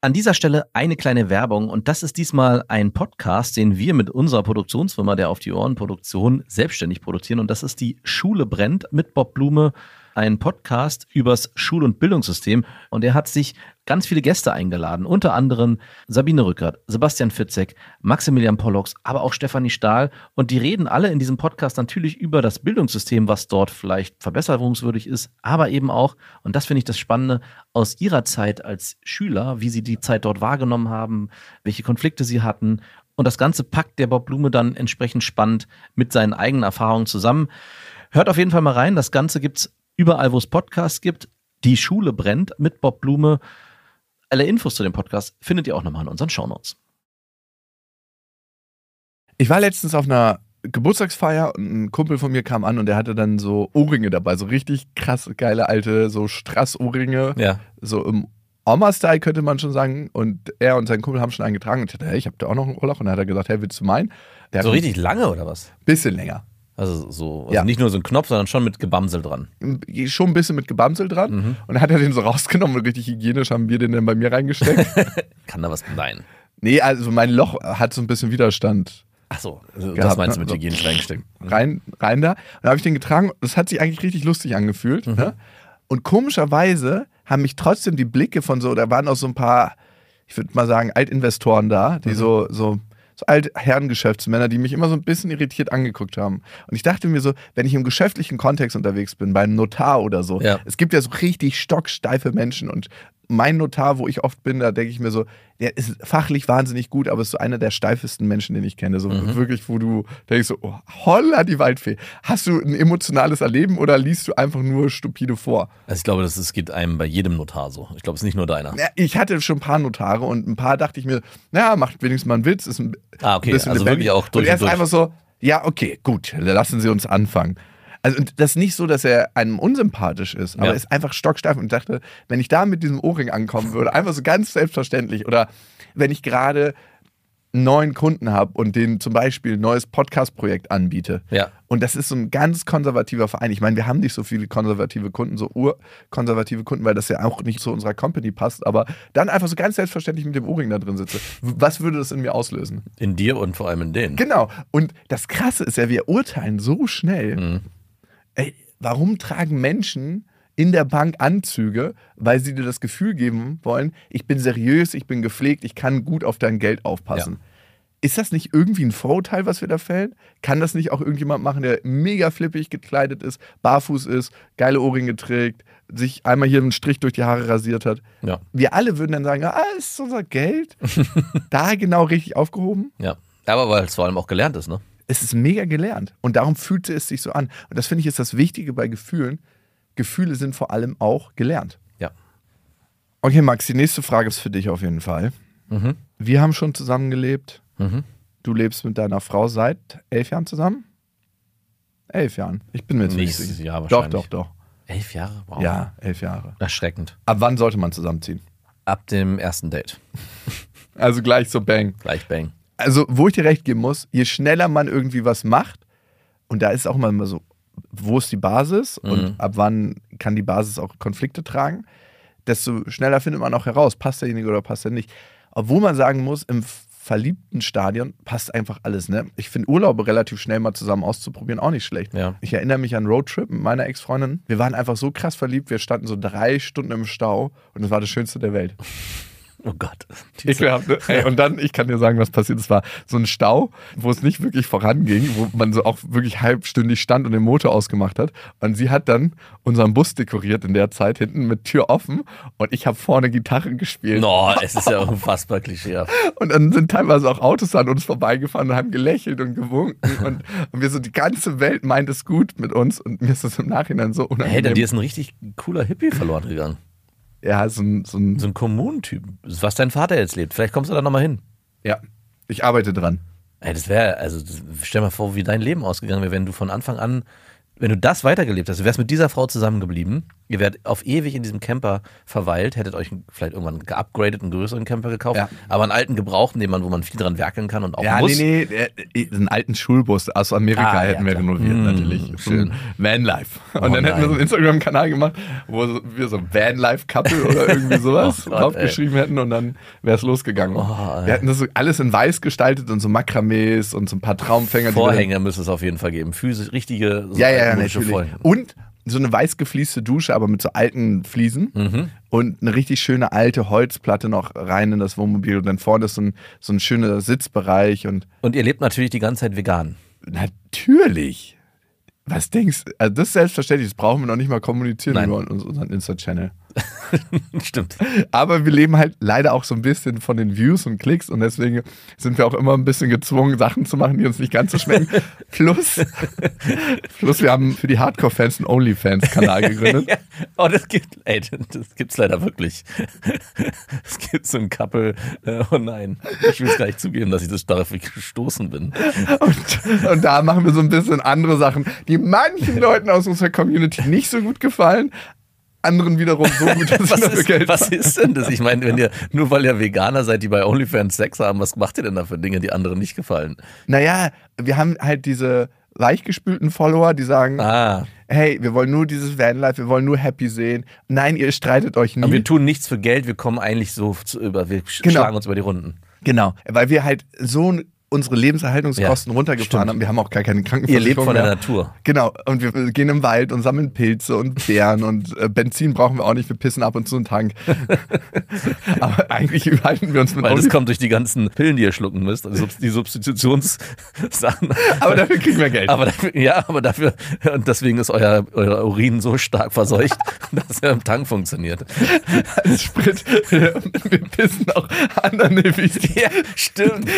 An dieser Stelle eine kleine Werbung und das ist diesmal ein Podcast, den wir mit unserer Produktionsfirma der Auf die Ohren Produktion selbstständig produzieren und das ist die Schule brennt mit Bob Blume, ein Podcast übers Schul- und Bildungssystem und er hat sich ganz viele Gäste eingeladen, unter anderem Sabine Rückert, Sebastian Fitzek, Maximilian Pollux, aber auch Stefanie Stahl und die reden alle in diesem Podcast natürlich über das Bildungssystem, was dort vielleicht verbesserungswürdig ist, aber eben auch, und das finde ich das Spannende, aus ihrer Zeit als Schüler, wie sie die Zeit dort wahrgenommen haben, welche Konflikte sie hatten und das Ganze packt der Bob Blume dann entsprechend spannend mit seinen eigenen Erfahrungen zusammen. Hört auf jeden Fall mal rein. Das Ganze gibt's überall, wo es Podcasts gibt. Die Schule brennt mit Bob Blume. Alle Infos zu dem Podcast findet ihr auch nochmal in unseren Shownotes. Ich war letztens auf einer Geburtstagsfeier und ein Kumpel von mir kam an und der hatte dann so Ohrringe dabei, so richtig krass geile alte, so Strass-Ohrringe, Ja. so im Oma-Style könnte man schon sagen. Und er und sein Kumpel haben schon eingetragen und ich dachte, hey, ich habe da auch noch einen Ohrloch. Und dann hat er gesagt, hey, willst du meinen? Der So richtig lange oder was? ein bisschen länger. Also so, also Ja. nicht nur so ein Knopf, sondern schon mit Gebamsel dran. Schon ein bisschen mit Gebamsel dran. Mhm. Und dann hat er den so rausgenommen und richtig hygienisch haben wir den dann bei mir reingesteckt. Kann da was? Nein. nee, also mein Loch hat so ein bisschen Widerstand Ach so, also das Gehabt, meinst du ne? mit So. hygienisch reingesteckt. rein, rein da. Und dann habe ich den getragen. Das hat sich eigentlich richtig lustig angefühlt. Mhm. Ne? Und komischerweise haben mich trotzdem die Blicke von so, da waren auch so ein paar, ich würde mal sagen, Altinvestoren da, Mhm. die so, so, so Altherrengeschäftsmänner, die mich immer so ein bisschen irritiert angeguckt haben. Und ich dachte mir so, wenn ich im geschäftlichen Kontext unterwegs bin, beim Notar oder so, Ja. es gibt ja so richtig stocksteife Menschen und mein Notar, wo ich oft bin, da denke ich mir so, der ist fachlich wahnsinnig gut, aber ist so einer der steifesten Menschen, den ich kenne. So Mhm. wirklich, wo du denkst so, oh, holla die Waldfee. Hast du ein emotionales Erleben oder liest du einfach nur stupide vor? Also ich glaube, das ist, geht einem bei jedem Notar so. Ich glaube, es ist nicht nur deiner. Ja, ich hatte schon ein paar Notare und ein paar dachte ich mir, naja, macht wenigstens mal einen Witz, ist ein Ah, okay, bisschen also lebendig. wirklich auch durch Und er und ist durch. einfach so, ja, okay, gut, lassen Sie uns anfangen. Also und das ist nicht so, dass er einem unsympathisch ist, aber Ja. er ist einfach stocksteif und dachte, wenn ich da mit diesem Ohrring ankommen würde, einfach so ganz selbstverständlich oder wenn ich gerade neuen Kunden habe und den zum Beispiel ein neues Podcast-Projekt anbiete. Ja. Und das ist so ein ganz konservativer Verein. Ich meine, wir haben nicht so viele konservative Kunden, so urkonservative Kunden, weil das ja auch nicht zu unserer Company passt. Aber dann einfach so ganz selbstverständlich mit dem Ohrring da drin sitze. Was würde das in mir auslösen? In dir und vor allem in denen. Genau. Und das Krasse ist ja, wir urteilen so schnell. Mhm. Ey, warum tragen Menschen in der Bank Anzüge, weil sie dir das Gefühl geben wollen, ich bin seriös, ich bin gepflegt, ich kann gut auf dein Geld aufpassen. Ist das nicht irgendwie ein Vorurteil, was wir da fällen? Kann das nicht auch irgendjemand machen, der mega flippig gekleidet ist, barfuß ist, geile Ohrringe trägt, sich einmal hier einen Strich durch die Haare rasiert hat? Ja. Wir alle würden dann sagen, ah, ist unser Geld da genau richtig aufgehoben? Ja. Aber weil es vor allem auch gelernt ist, ne? Es ist mega gelernt und darum fühlte es sich so an. Und das finde ich ist das Wichtige bei Gefühlen. Gefühle sind vor allem auch gelernt. Ja. Okay, Max, die nächste Frage ist für dich auf jeden Fall. Mhm. Wir haben schon zusammengelebt. Mhm. Du lebst mit deiner Frau seit elf Jahren zusammen? Elf Jahren. Ich bin mir jetzt nicht Nächstes sicher. Jahr doch, wahrscheinlich. doch, doch. Elf Jahre? Wow. Ja, elf Jahre. Erschreckend. Ab wann sollte man zusammenziehen? Ab dem ersten Date. Also gleich so bang. Gleich bang. Also wo ich dir recht geben muss, je schneller man irgendwie was macht, und da ist auch mal so, wo ist die Basis Mhm. und ab wann kann die Basis auch Konflikte tragen, desto schneller findet man auch heraus, passt derjenige oder passt er nicht. Obwohl man sagen muss, im verliebten Stadion passt einfach alles. Ne? Ich finde Urlaube relativ schnell mal zusammen auszuprobieren auch nicht schlecht. Ja. Ich erinnere mich an Roadtrip mit meiner Ex-Freundin. Wir waren einfach so krass verliebt, wir standen so drei Stunden im Stau und es war das Schönste der Welt. Oh Gott. Ekelhaft, ne? Ey, und dann, ich kann dir sagen, was passiert. Es war so ein Stau, wo es nicht wirklich voranging, wo man so auch wirklich halbstündig stand und den Motor ausgemacht hat. Und sie hat dann unseren Bus dekoriert in der Zeit, hinten mit Tür offen. Und ich habe vorne Gitarre gespielt. No, es ist ja unfassbar klischeehaft. Und dann sind teilweise auch Autos an uns vorbeigefahren und haben gelächelt und gewunken. Und, und wir so, die ganze Welt meint es gut mit uns. Und mir ist das im Nachhinein so Hey, unangenehm. dir ist ein richtig cooler Hippie verloren gegangen. Ja, so ein, so ein, So ein Kommunentyp. Was dein Vater jetzt lebt. Vielleicht kommst du da nochmal hin. ja, ich arbeite dran. Ey, das wäre, also das, stell mal vor, wie dein Leben ausgegangen wäre, wenn du von Anfang an, wenn du das weitergelebt hast, du wärst mit dieser Frau zusammengeblieben, ihr wärt auf ewig in diesem Camper verweilt, hättet euch vielleicht irgendwann geupgradet, einen größeren Camper gekauft, Ja. aber einen alten gebrauchten, den man, wo man viel dran werkeln kann und auch Ja, muss. nee, nee, äh, einen alten Schulbus aus Amerika Ah, ja, hätten wir klar. renoviert, Mm, natürlich. Schön. Vanlife. Und Oh, dann hätten wir so einen nein. Instagram-Kanal gemacht, wo wir so Vanlife-Couple oder irgendwie sowas Oh Gott, draufgeschrieben hätten und dann wäre es losgegangen. Oh, ey. wir hätten das so alles in weiß gestaltet und so Makramees und so ein paar Traumfänger. wir Vorhänge müsste es auf jeden Fall geben. Physisch, richtige, so Ja, ja, ja, natürlich. Vorhänge. Und so eine weiß geflieste Dusche, aber mit so alten Fliesen. Mhm. Und eine richtig schöne alte Holzplatte noch rein in das Wohnmobil. Und dann vorne ist so ein, so ein schöner Sitzbereich. Und Und ihr lebt natürlich die ganze Zeit vegan. natürlich. Was denkst du? Also das ist selbstverständlich, das brauchen wir noch nicht mal kommunizieren Nein. über uns- unseren Insta-Channel. Stimmt. Aber wir leben halt leider auch so ein bisschen von den Views und Klicks und deswegen sind wir auch immer ein bisschen gezwungen, Sachen zu machen, die uns nicht ganz so schmecken. plus, plus wir haben für die Hardcore-Fans einen OnlyFans-Kanal gegründet. Ja. Oh, das gibt, ey, das gibt's leider wirklich. Es gibt so ein Couple, äh, oh nein, ich will es gar nicht zugeben, dass ich das darauf gestoßen bin. Und, und da machen wir so ein bisschen andere Sachen, die manchen Leuten aus unserer Community nicht so gut gefallen, anderen wiederum so gut, dass Was ist, Geld was ist denn das? Ich meine, wenn ihr, nur weil ihr Veganer seid, die bei OnlyFans Sex haben, was macht ihr denn da für Dinge, die anderen nicht gefallen? Naja, wir haben halt diese weichgespülten Follower, die sagen, Ah, hey, wir wollen nur dieses Vanlife, wir wollen nur happy sehen. Nein, ihr streitet euch nie. aber wir tun nichts für Geld, wir kommen eigentlich so zu, über, wir Genau. schlagen uns über die Runden. Genau, weil wir halt so ein unsere Lebenserhaltungskosten Ja, runtergefahren stimmt. haben. Wir haben auch gar keine Ihr Krankenversicherung lebt von der mehr. Natur. Genau, und wir gehen im Wald und sammeln Pilze und Beeren und äh, Benzin brauchen wir auch nicht, wir pissen ab und zu einen Tank. Aber eigentlich halten wir uns mit Weil das kommt durch die ganzen Pillen, die ihr schlucken müsst, also die Substitutionssachen. Aber dafür kriegen wir Geld. Aber dafür, ja, aber dafür, und deswegen ist euer, euer Urin so stark verseucht, dass er im Tank funktioniert. als Sprit. wir pissen auch anderen Nevis. Ja, stimmt.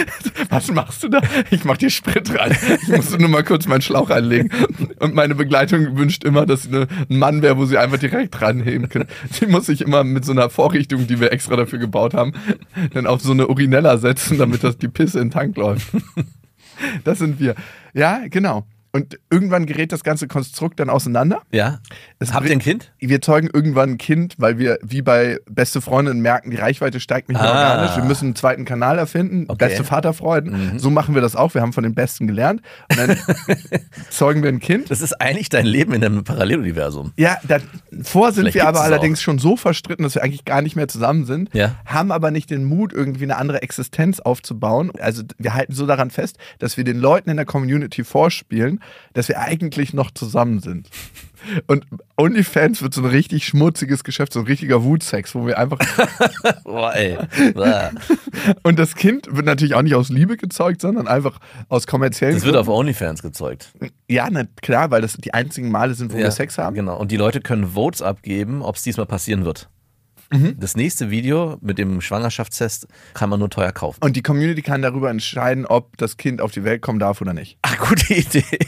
Was machst du da? Ich mach dir Sprit rein. Ich musste nur mal kurz meinen Schlauch einlegen. Und meine Begleitung wünscht immer, dass sie ein Mann wäre, wo sie einfach direkt ranheben können. Sie muss sich immer mit so einer Vorrichtung, die wir extra dafür gebaut haben, dann auf so eine Urinella setzen, damit das die Pisse in den Tank läuft. Das sind wir. Ja, genau. Und irgendwann gerät das ganze Konstrukt dann auseinander. Ja. Es Habt ihr ein Kind? Wir zeugen irgendwann ein Kind, weil wir wie bei beste Freundinnen merken, die Reichweite steigt nicht mehr Ah. organisch. Wir müssen einen zweiten Kanal erfinden. Okay. Beste Vaterfreuden. So machen wir das auch. Wir haben von den Besten gelernt. Und dann zeugen wir ein Kind. Das ist eigentlich dein Leben in einem Paralleluniversum. Ja, davor sind Vielleicht wir aber allerdings schon so verstritten, dass wir eigentlich gar nicht mehr zusammen sind, Ja. haben aber nicht den Mut, irgendwie eine andere Existenz aufzubauen. Also wir halten so daran fest, dass wir den Leuten in der Community vorspielen, dass wir eigentlich noch zusammen sind. Und OnlyFans wird so ein richtig schmutziges Geschäft, so ein richtiger Wutsex, wo wir einfach. Boah, ey. Und das Kind wird natürlich auch nicht aus Liebe gezeugt, sondern einfach aus kommerziellen Das wird auf. OnlyFans gezeugt. Ja, na klar, weil das die einzigen Male sind, wo wir Sex haben. Genau. Und die Leute können Votes abgeben, ob es diesmal passieren wird. Mhm. Das nächste Video mit dem Schwangerschaftstest kann man nur teuer kaufen. Und die Community kann darüber entscheiden, ob das Kind auf die Welt kommen darf oder nicht. Ach, gute Idee.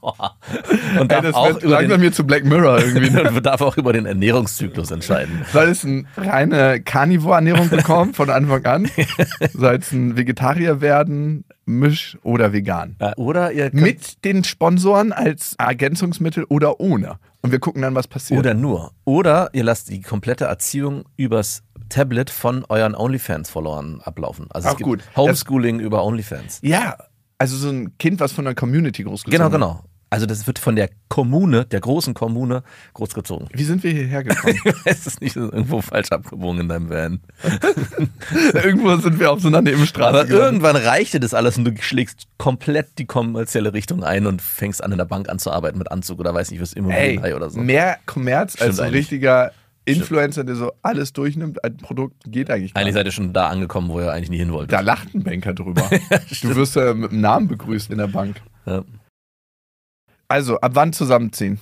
Und Ey, darf, das auch wird langsam mir zu Black Mirror irgendwie. ne? und darf auch über den Ernährungszyklus entscheiden. Soll es eine reine Carnivore-Ernährung bekommen von Anfang an? Soll es ein Vegetarier werden, Misch oder vegan? Äh, Oder ihr Mit den Sponsoren als Ergänzungsmittel oder ohne? Und wir gucken dann, was passiert. oder nur. Oder ihr lasst die komplette Erziehung übers Tablet von euren OnlyFans-Followern ablaufen. Also es Auch gibt gut. Homeschooling über OnlyFans. ja, also so ein Kind, was von der Community großgezogen Genau, wird. genau. Also das wird von der Kommune, der großen Kommune, großgezogen. Wie sind wir hierher gekommen? Ich weiß es nicht, irgendwo falsch abgebogen in deinem Van. Irgendwo sind wir auf so einer Nebenstraße Aber irgendwann reichte das alles und du schlägst komplett die kommerzielle Richtung ein und fängst an in der Bank anzuarbeiten mit Anzug oder weiß nicht was Ey, Immobilienei oder so. mehr Kommerz Stimmt als so ein eigentlich. richtiger Influencer, der so alles durchnimmt. Ein Produkt geht eigentlich gar Eigentlich nicht. seid ihr schon da angekommen, wo ihr eigentlich nie hin wollt. Da lacht ein Banker drüber. du wirst ja mit dem Namen begrüßt in der Bank. Ja. Also, ab wann zusammenziehen?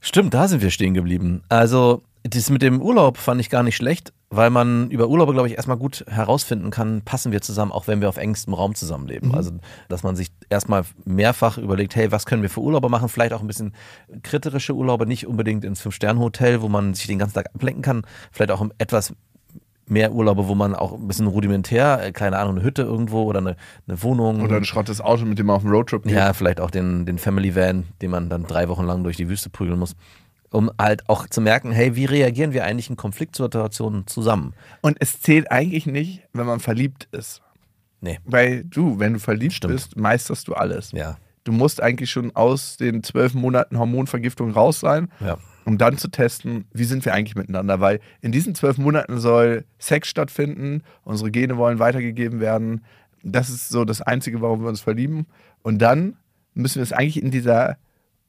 Stimmt, da sind wir stehen geblieben. Also, das mit dem Urlaub fand ich gar nicht schlecht, weil man über Urlaube, glaube ich, erstmal gut herausfinden kann, passen wir zusammen, auch wenn wir auf engstem Raum zusammenleben. Also, dass man sich erstmal mehrfach überlegt, hey, was können wir für Urlaube machen? Vielleicht auch ein bisschen kritische Urlaube, nicht unbedingt ins Fünf-Sterne-Hotel, wo man sich den ganzen Tag ablenken kann. Vielleicht auch etwas mehr Urlaube, wo man auch ein bisschen rudimentär, äh, keine Ahnung, eine Hütte irgendwo oder eine, eine Wohnung. Oder ein schrottes Auto, mit dem man auf dem Roadtrip geht? Ja, vielleicht auch den, den Family Van, den man dann drei Wochen lang durch die Wüste prügeln muss. Um halt auch zu merken, hey, wie reagieren wir eigentlich in Konfliktsituationen zusammen? Und es zählt eigentlich nicht, wenn man verliebt ist. Nee. Weil du, wenn du verliebt Stimmt. bist, meisterst du alles. Ja. Du musst eigentlich schon aus den zwölf Monaten Hormonvergiftung raus sein, Ja. Um dann zu testen, wie sind wir eigentlich miteinander. Weil in diesen zwölf Monaten soll Sex stattfinden, unsere Gene wollen weitergegeben werden. Das ist so das Einzige, warum wir uns verlieben. Und dann müssen wir es eigentlich in dieser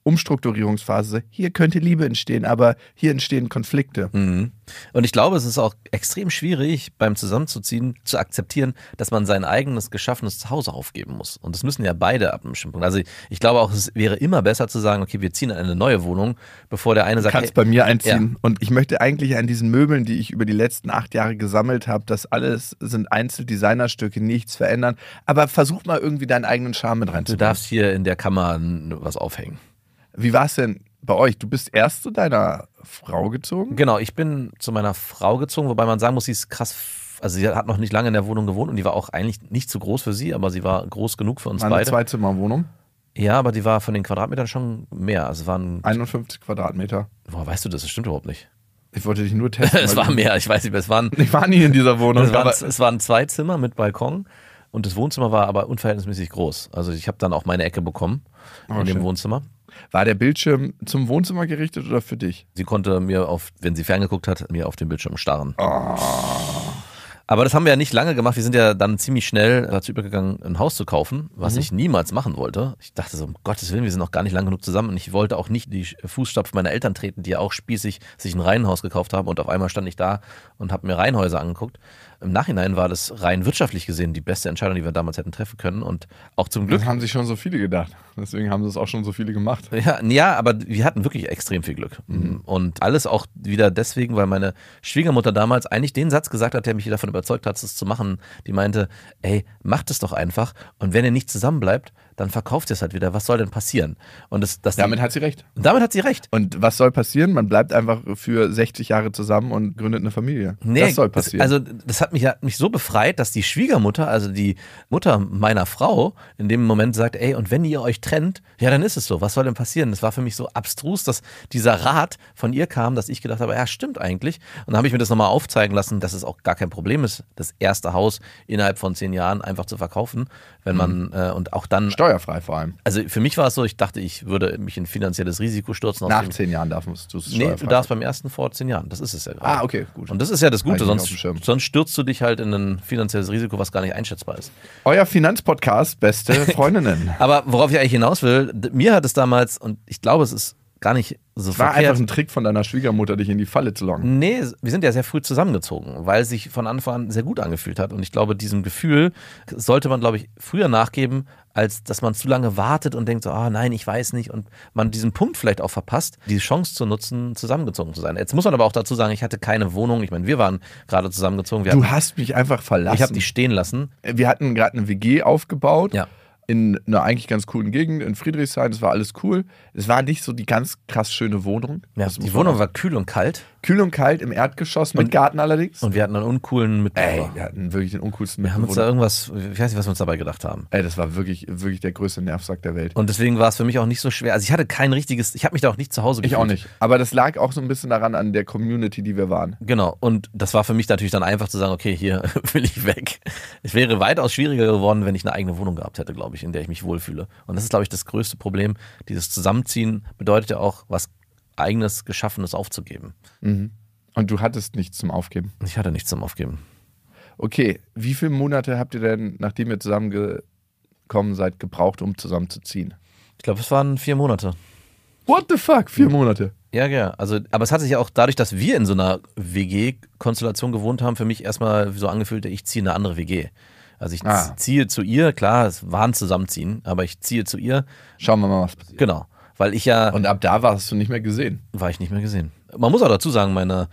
Umstrukturierungsphase, hier könnte Liebe entstehen, aber hier entstehen Konflikte. Mhm. Und ich glaube, es ist auch extrem schwierig, beim Zusammenzuziehen zu akzeptieren, dass man sein eigenes geschaffenes Zuhause aufgeben muss. Und das müssen ja beide ab einem bestimmten Punkt. Also ich glaube auch, es wäre immer besser zu sagen, okay, wir ziehen in eine neue Wohnung, bevor der eine Du sagt, kannst hey, bei mir einziehen. Und ich möchte eigentlich an diesen Möbeln, die ich über die letzten acht Jahre gesammelt habe, das alles sind Einzeldesignerstücke, nichts verändern. Aber versuch mal irgendwie deinen eigenen Charme mit du reinzubringen. darfst hier in der Kammer was aufhängen. Wie war es denn bei euch? Du bist erst zu deiner Frau gezogen? Genau, ich bin zu meiner Frau gezogen, wobei man sagen muss, sie ist krass, also sie hat noch nicht lange in der Wohnung gewohnt und die war auch eigentlich nicht zu groß für sie, aber sie war groß genug für uns War eine beide. Zweizimmerwohnung, Ja, aber die war von den Quadratmetern schon mehr. Also waren, 51 Quadratmeter. woher weißt du das? Das stimmt überhaupt nicht. Ich wollte dich nur testen. Es war mehr, ich weiß nicht mehr. Es waren, Ich war nie in dieser Wohnung. es waren, es waren zwei Zimmer mit Balkon und das Wohnzimmer war aber unverhältnismäßig groß. Also ich habe dann auch meine Ecke bekommen in Oh, dem schön. Wohnzimmer. War der Bildschirm zum Wohnzimmer gerichtet oder für dich? Sie konnte mir auf, wenn sie ferngeguckt hat, mir auf den Bildschirm starren. Oh. Aber das haben wir ja nicht lange gemacht. Wir sind ja dann ziemlich schnell dazu übergegangen, ein Haus zu kaufen, was ich niemals machen wollte. Ich dachte so, um Gottes Willen, wir sind noch gar nicht lang genug zusammen und ich wollte auch nicht die Fußstapfen meiner Eltern treten, die ja auch spießig sich ein Reihenhaus gekauft haben und auf einmal stand ich da und habe mir Reihenhäuser angeguckt. Im Nachhinein war das rein wirtschaftlich gesehen die beste Entscheidung, die wir damals hätten treffen können und auch zum Glück Das haben sich schon so viele gedacht. Deswegen haben es auch schon so viele gemacht. Ja, ja, aber wir hatten wirklich extrem viel Glück. Und alles auch wieder deswegen, weil meine Schwiegermutter damals eigentlich den Satz gesagt hat, der mich davon überzeugt hat, es zu machen. Die meinte, ey, macht es doch einfach. Und wenn ihr nicht zusammenbleibt, dann verkauft ihr es halt wieder. Was soll denn passieren? Und das, das Damit hat sie recht. damit hat sie recht. Und was soll passieren? Man bleibt einfach für 60 Jahre zusammen und gründet eine Familie. Nee, das soll passieren. also das hat mich, hat mich so befreit, dass die Schwiegermutter, also die Mutter meiner Frau, in dem Moment sagt, ey, und wenn ihr euch trennt, ja, dann ist es so. Was soll denn passieren? Das war für mich so abstrus, dass dieser Rat von ihr kam, dass ich gedacht habe, ja, stimmt eigentlich. Und dann habe ich mir das nochmal aufzeigen lassen, dass es auch gar kein Problem ist, das erste Haus innerhalb von zehn Jahren einfach zu verkaufen, wenn man äh, und auch dann Steuerfrei vor allem. Also für mich war es so, ich dachte, ich würde mich in finanzielles Risiko stürzen. Nach zehn Jahren darfst du es Nee, du darfst beim ersten vor zehn Jahren. Das ist es ja gerade. Ah, okay, gut. Und das ist ja das Gute, sonst, sonst stürzt du dich halt in ein finanzielles Risiko, was gar nicht einschätzbar ist. Euer Finanzpodcast, beste Freundinnen. Aber worauf ich eigentlich hinaus will, mir hat es damals, und ich glaube, es ist gar nicht so War verkehrt. einfach ein Trick von deiner Schwiegermutter, dich in die Falle zu locken. Nee, wir sind ja sehr früh zusammengezogen, weil es sich von Anfang an sehr gut angefühlt hat. Und ich glaube, diesem Gefühl sollte man, glaube ich, früher nachgeben, als dass man zu lange wartet und denkt so, ah nein, ich weiß nicht. Und man diesen Punkt vielleicht auch verpasst, die Chance zu nutzen, zusammengezogen zu sein. Jetzt muss man aber auch dazu sagen, ich hatte keine Wohnung. Ich meine, wir waren gerade zusammengezogen. Wir Du hatten, hast mich einfach verlassen. ich habe die stehen lassen. wir hatten gerade eine WG aufgebaut. Ja. In einer eigentlich ganz coolen Gegend in Friedrichshain. Das war alles cool. Es war nicht so die ganz krass schöne Wohnung. Ja, Das die Wohnung war kühl und kalt kühl und kalt im Erdgeschoss mit Garten allerdings. und wir hatten einen uncoolen Mitbewohner. Ey, wir hatten wirklich den uncoolsten wir haben uns da irgendwas, ich weiß nicht, was wir uns dabei gedacht haben. Ey, das war wirklich, wirklich der größte Nervsack der Welt. Und deswegen war es für mich auch nicht so schwer. Also ich hatte kein richtiges, ich habe mich da auch nicht zu Hause Ich gefühlt. auch nicht. Aber das lag auch so ein bisschen daran an der Community, die wir waren. Genau. Und das war für mich natürlich dann einfach zu sagen, okay, hier will ich weg. Es wäre weitaus schwieriger geworden, wenn ich eine eigene Wohnung gehabt hätte, glaube ich, in der ich mich wohlfühle. Und das ist, glaube ich, das größte Problem. Dieses Zusammenziehen bedeutet ja auch, was eigenes, geschaffenes aufzugeben. Und du hattest nichts zum Aufgeben. Ich hatte nichts zum Aufgeben. Okay, wie viele Monate habt ihr denn, nachdem ihr zusammengekommen seid, gebraucht, um zusammenzuziehen? Ich glaube, es waren vier Monate. What the fuck? Vier Monate. Ja, ja. Also, aber es hat sich ja auch dadurch, dass wir in so einer WG-Konstellation gewohnt haben, für mich erstmal so angefühlt, ich ziehe in eine andere WG. Also ich Ah. ziehe zu ihr, klar, es war ein Zusammenziehen, aber ich ziehe zu ihr, Schauen wir mal, was passiert. genau. Weil ich ja, Und ab da warst du nicht mehr gesehen. war ich nicht mehr gesehen. Man muss auch dazu sagen, meine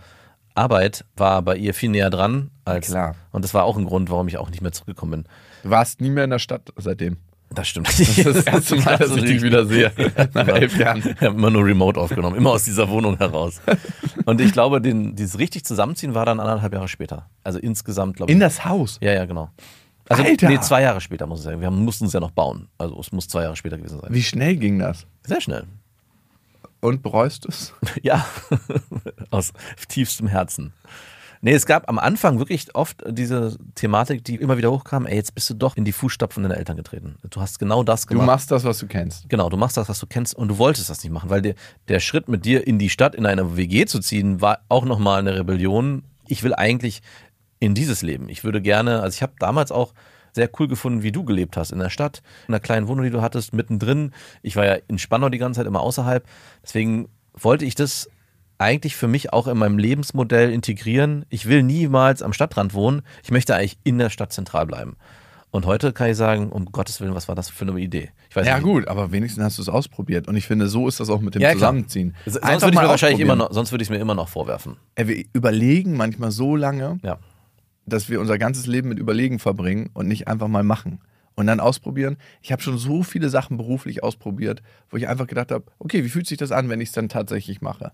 Arbeit war bei ihr viel näher dran als. Klar. Und das war auch ein Grund, warum ich auch nicht mehr zurückgekommen bin. Du warst nie mehr in der Stadt seitdem. Das stimmt. Das ist das erste Mal, dass ich dich wieder sehe. Nach elf Jahren. Ich habe immer nur remote aufgenommen, immer aus dieser Wohnung heraus. Und ich glaube, den, dieses richtig Zusammenziehen war dann anderthalb Jahre später. Also insgesamt, glaube ich. In das Haus. Ja, ja, genau. Also, Alter! nee, zwei Jahre später muss ich sagen. Wir mussten es ja noch bauen. Also es muss zwei Jahre später gewesen sein. Wie schnell ging das? Sehr schnell. Und bereust du es? Ja, aus tiefstem Herzen. Nee, es gab am Anfang wirklich oft diese Thematik, die immer wieder hochkam, ey, jetzt bist du doch in die Fußstapfen deiner Eltern getreten. Du hast genau das Du gemacht. machst das, was du kennst. Genau, du machst das, was du kennst und du wolltest das nicht machen, weil der, der Schritt mit dir in die Stadt, in eine WG zu ziehen, war auch nochmal eine Rebellion. Ich will eigentlich in dieses Leben. Ich würde gerne, also ich habe damals auch sehr cool gefunden, wie du gelebt hast in der Stadt, in einer kleinen Wohnung, die du hattest, mittendrin. Ich war ja in Spandau die ganze Zeit immer außerhalb. Deswegen wollte ich das eigentlich für mich auch in meinem Lebensmodell integrieren. Ich will niemals am Stadtrand wohnen. Ich möchte eigentlich in der Stadt zentral bleiben. Und heute kann ich sagen, um Gottes Willen, was war das für eine Idee? Ja, gut, aber wenigstens hast du es ausprobiert. Und ich finde, so ist das auch mit dem Ja. Zusammenziehen. Sonst würde ich mir wahrscheinlich immer noch, sonst würde ich es mir immer noch vorwerfen. Ey, wir überlegen manchmal so lange, Ja. Dass wir unser ganzes Leben mit Überlegen verbringen und nicht einfach mal machen. Und dann ausprobieren. Ich habe schon so viele Sachen beruflich ausprobiert, wo ich einfach gedacht habe, okay, wie fühlt sich das an, wenn ich es dann tatsächlich mache?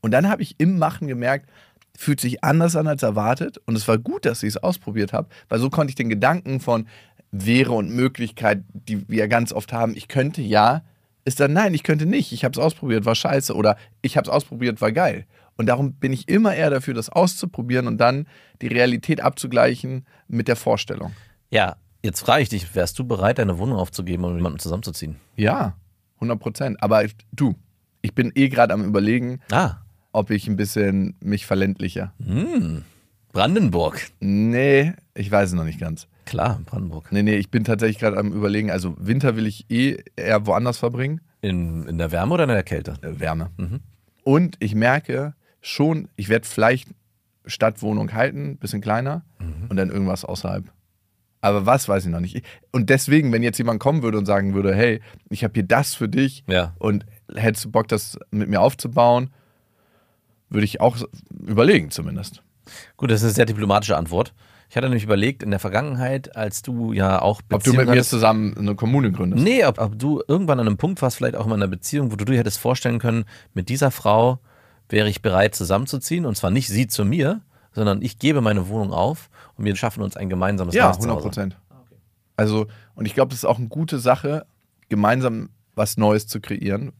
Und dann habe ich im Machen gemerkt, fühlt sich anders an als erwartet. Und es war gut, dass ich es ausprobiert habe, weil so konnte ich den Gedanken von Wäre und Möglichkeit, die wir ganz oft haben, ich könnte ja, ist dann nein, ich könnte nicht. Ich habe es ausprobiert, war scheiße. Oder ich habe es ausprobiert, war geil. Und darum bin ich immer eher dafür, das auszuprobieren und dann die Realität abzugleichen mit der Vorstellung. Ja, jetzt frage ich dich, wärst du bereit, deine Wohnung aufzugeben und mit jemandem zusammenzuziehen? Ja, 100 Prozent. Aber du, ich bin eh gerade am Überlegen, Ah, ob ich ein bisschen mich verländliche. Brandenburg. Nee, ich weiß es noch nicht ganz. Klar, Brandenburg. Nee, nee, ich bin tatsächlich gerade am überlegen, also Winter will ich eh eher woanders verbringen. In, in der Wärme oder in der Kälte? Äh, Wärme. Mhm. Und ich merke schon, ich werde vielleicht Stadtwohnung halten, bisschen kleiner Mhm. und dann irgendwas außerhalb. Aber was weiß ich noch nicht. Und deswegen, wenn jetzt jemand kommen würde und sagen würde, hey, ich habe hier das für dich Ja. und hättest du Bock, das mit mir aufzubauen, würde ich auch überlegen zumindest. Gut, das ist eine sehr diplomatische Antwort. Ich hatte nämlich überlegt, in der Vergangenheit, als du ja auch Ob du mit mir hattest- zusammen eine Kommune gründest. Nee, ob, ob du irgendwann an einem Punkt warst, vielleicht auch in einer Beziehung, wo du dir hättest vorstellen können, mit dieser Frau wäre ich bereit zusammenzuziehen. Und zwar nicht sie zu mir, sondern ich gebe meine Wohnung auf und wir schaffen uns ein gemeinsames Ja, neues 100 Zuhause. Prozent. Also, und ich glaube, das ist auch eine gute Sache, gemeinsam was Neues zu kreieren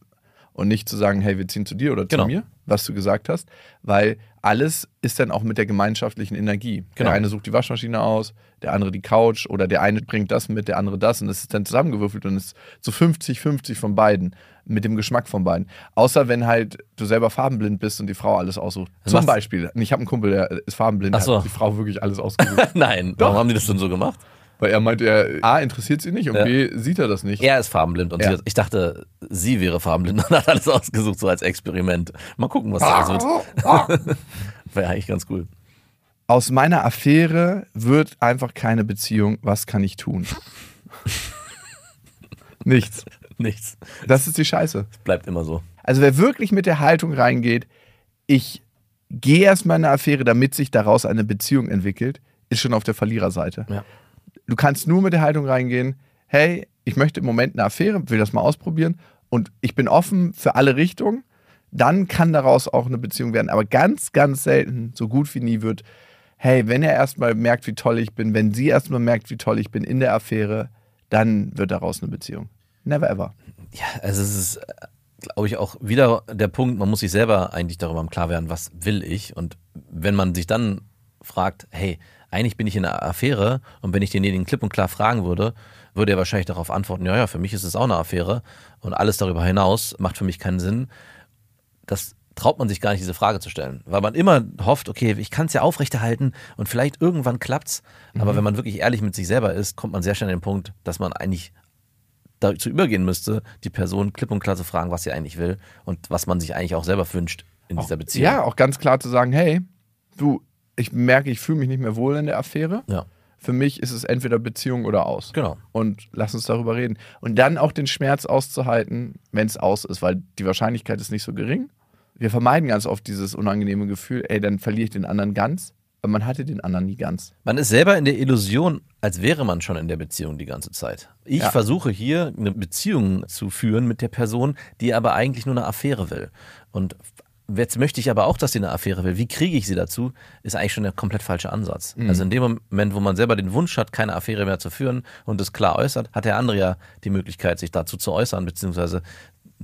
und nicht zu sagen, hey, wir ziehen zu dir oder zu Genau. mir, was du gesagt hast, weil alles ist dann auch mit der gemeinschaftlichen Energie. Genau. Der eine sucht die Waschmaschine aus, der andere die Couch oder der eine bringt das mit, der andere das und es ist dann zusammengewürfelt und es ist so 50-50 von beiden, mit dem Geschmack von beiden. Außer wenn halt du selber farbenblind bist und die Frau alles aussucht. Was Zum Beispiel, ich habe einen Kumpel, der ist farbenblind, Ach so. hat die Frau wirklich alles ausgesucht. Nein, Doch. warum haben die das denn so gemacht? Weil er meint, er A, interessiert sie nicht und Ja. B, sieht er das nicht. Er ist farbenblind und Ja. sie, ich dachte, sie wäre farbenblind und hat alles ausgesucht, so als Experiment. Mal gucken, was daraus wird. Wäre eigentlich ganz cool. Aus meiner Affäre wird einfach keine Beziehung. Was kann ich tun? Nichts. Nichts. Das ist die Scheiße. Bleibt immer so. Also wer wirklich mit der Haltung reingeht, ich gehe erstmal in eine Affäre, damit sich daraus eine Beziehung entwickelt, ist schon auf der Verliererseite. Ja. Du kannst nur mit der Haltung reingehen, hey, ich möchte im Moment eine Affäre, will das mal ausprobieren und ich bin offen für alle Richtungen, dann kann daraus auch eine Beziehung werden. Aber ganz, ganz selten, so gut wie nie wird, hey, wenn er erstmal merkt, wie toll ich bin, wenn sie erstmal merkt, wie toll ich bin in der Affäre, dann wird daraus eine Beziehung. Never ever. Ja, also es ist, glaube ich, auch wieder der Punkt, man muss sich selber eigentlich darüber im Klar werden, was will ich? Und wenn man sich dann fragt, hey, eigentlich bin ich in einer Affäre und wenn ich denjenigen klipp und klar fragen würde, würde er wahrscheinlich darauf antworten, ja, ja, für mich ist es auch eine Affäre und alles darüber hinaus macht für mich keinen Sinn. Das traut man sich gar nicht, diese Frage zu stellen, weil man immer hofft, okay, ich kann es ja aufrechterhalten und vielleicht irgendwann klappt's. Aber wenn man wirklich ehrlich mit sich selber ist, kommt man sehr schnell an den Punkt, dass man eigentlich dazu übergehen müsste, die Person klipp und klar zu fragen, was sie eigentlich will und was man sich eigentlich auch selber wünscht in dieser Beziehung. Ja, auch ganz klar zu sagen, hey, du, ich merke, ich fühle mich nicht mehr wohl in der Affäre. Ja. Für mich ist es entweder Beziehung oder aus. Genau. Und lass uns darüber reden. Und dann auch den Schmerz auszuhalten, wenn es aus ist, weil die Wahrscheinlichkeit ist nicht so gering. Wir vermeiden ganz oft dieses unangenehme Gefühl, ey, dann verliere ich den anderen ganz. Man hatte den anderen nie ganz. Man ist selber in der Illusion, als wäre man schon in der Beziehung die ganze Zeit. Ich Ja. versuche hier eine Beziehung zu führen mit der Person, die aber eigentlich nur eine Affäre will. Und jetzt möchte ich aber auch, dass sie eine Affäre will. Wie kriege ich sie dazu? Ist eigentlich schon der komplett falsche Ansatz. Also in dem Moment, wo man selber den Wunsch hat, keine Affäre mehr zu führen und es klar äußert, hat der andere ja die Möglichkeit, sich dazu zu äußern, beziehungsweise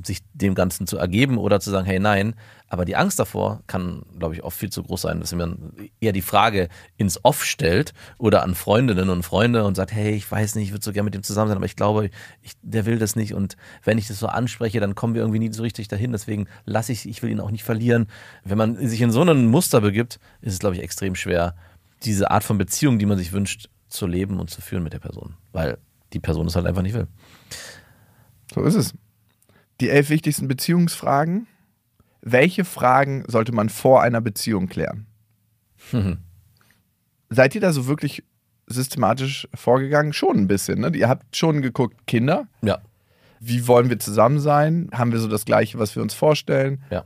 sich dem Ganzen zu ergeben oder zu sagen, hey, nein. Aber die Angst davor kann, glaube ich, oft viel zu groß sein, dass man eher die Frage ins Off stellt oder an Freundinnen und Freunde und sagt, hey, ich weiß nicht, ich würde so gerne mit dem zusammen sein, aber ich glaube, ich, der will das nicht und wenn ich das so anspreche, dann kommen wir irgendwie nie so richtig dahin, deswegen lasse ich, ich will ihn auch nicht verlieren. Wenn man sich in so ein Muster begibt, ist es, glaube ich, extrem schwer, diese Art von Beziehung, die man sich wünscht, zu leben und zu führen mit der Person, weil die Person es halt einfach nicht will. So ist es. Die elf wichtigsten Beziehungsfragen. Welche Fragen sollte man vor einer Beziehung klären? Seid ihr da so wirklich systematisch vorgegangen? Schon ein bisschen, ne? Ihr habt schon geguckt, Kinder, Ja, wie wollen wir zusammen sein? Haben wir so das Gleiche, was wir uns vorstellen? ja.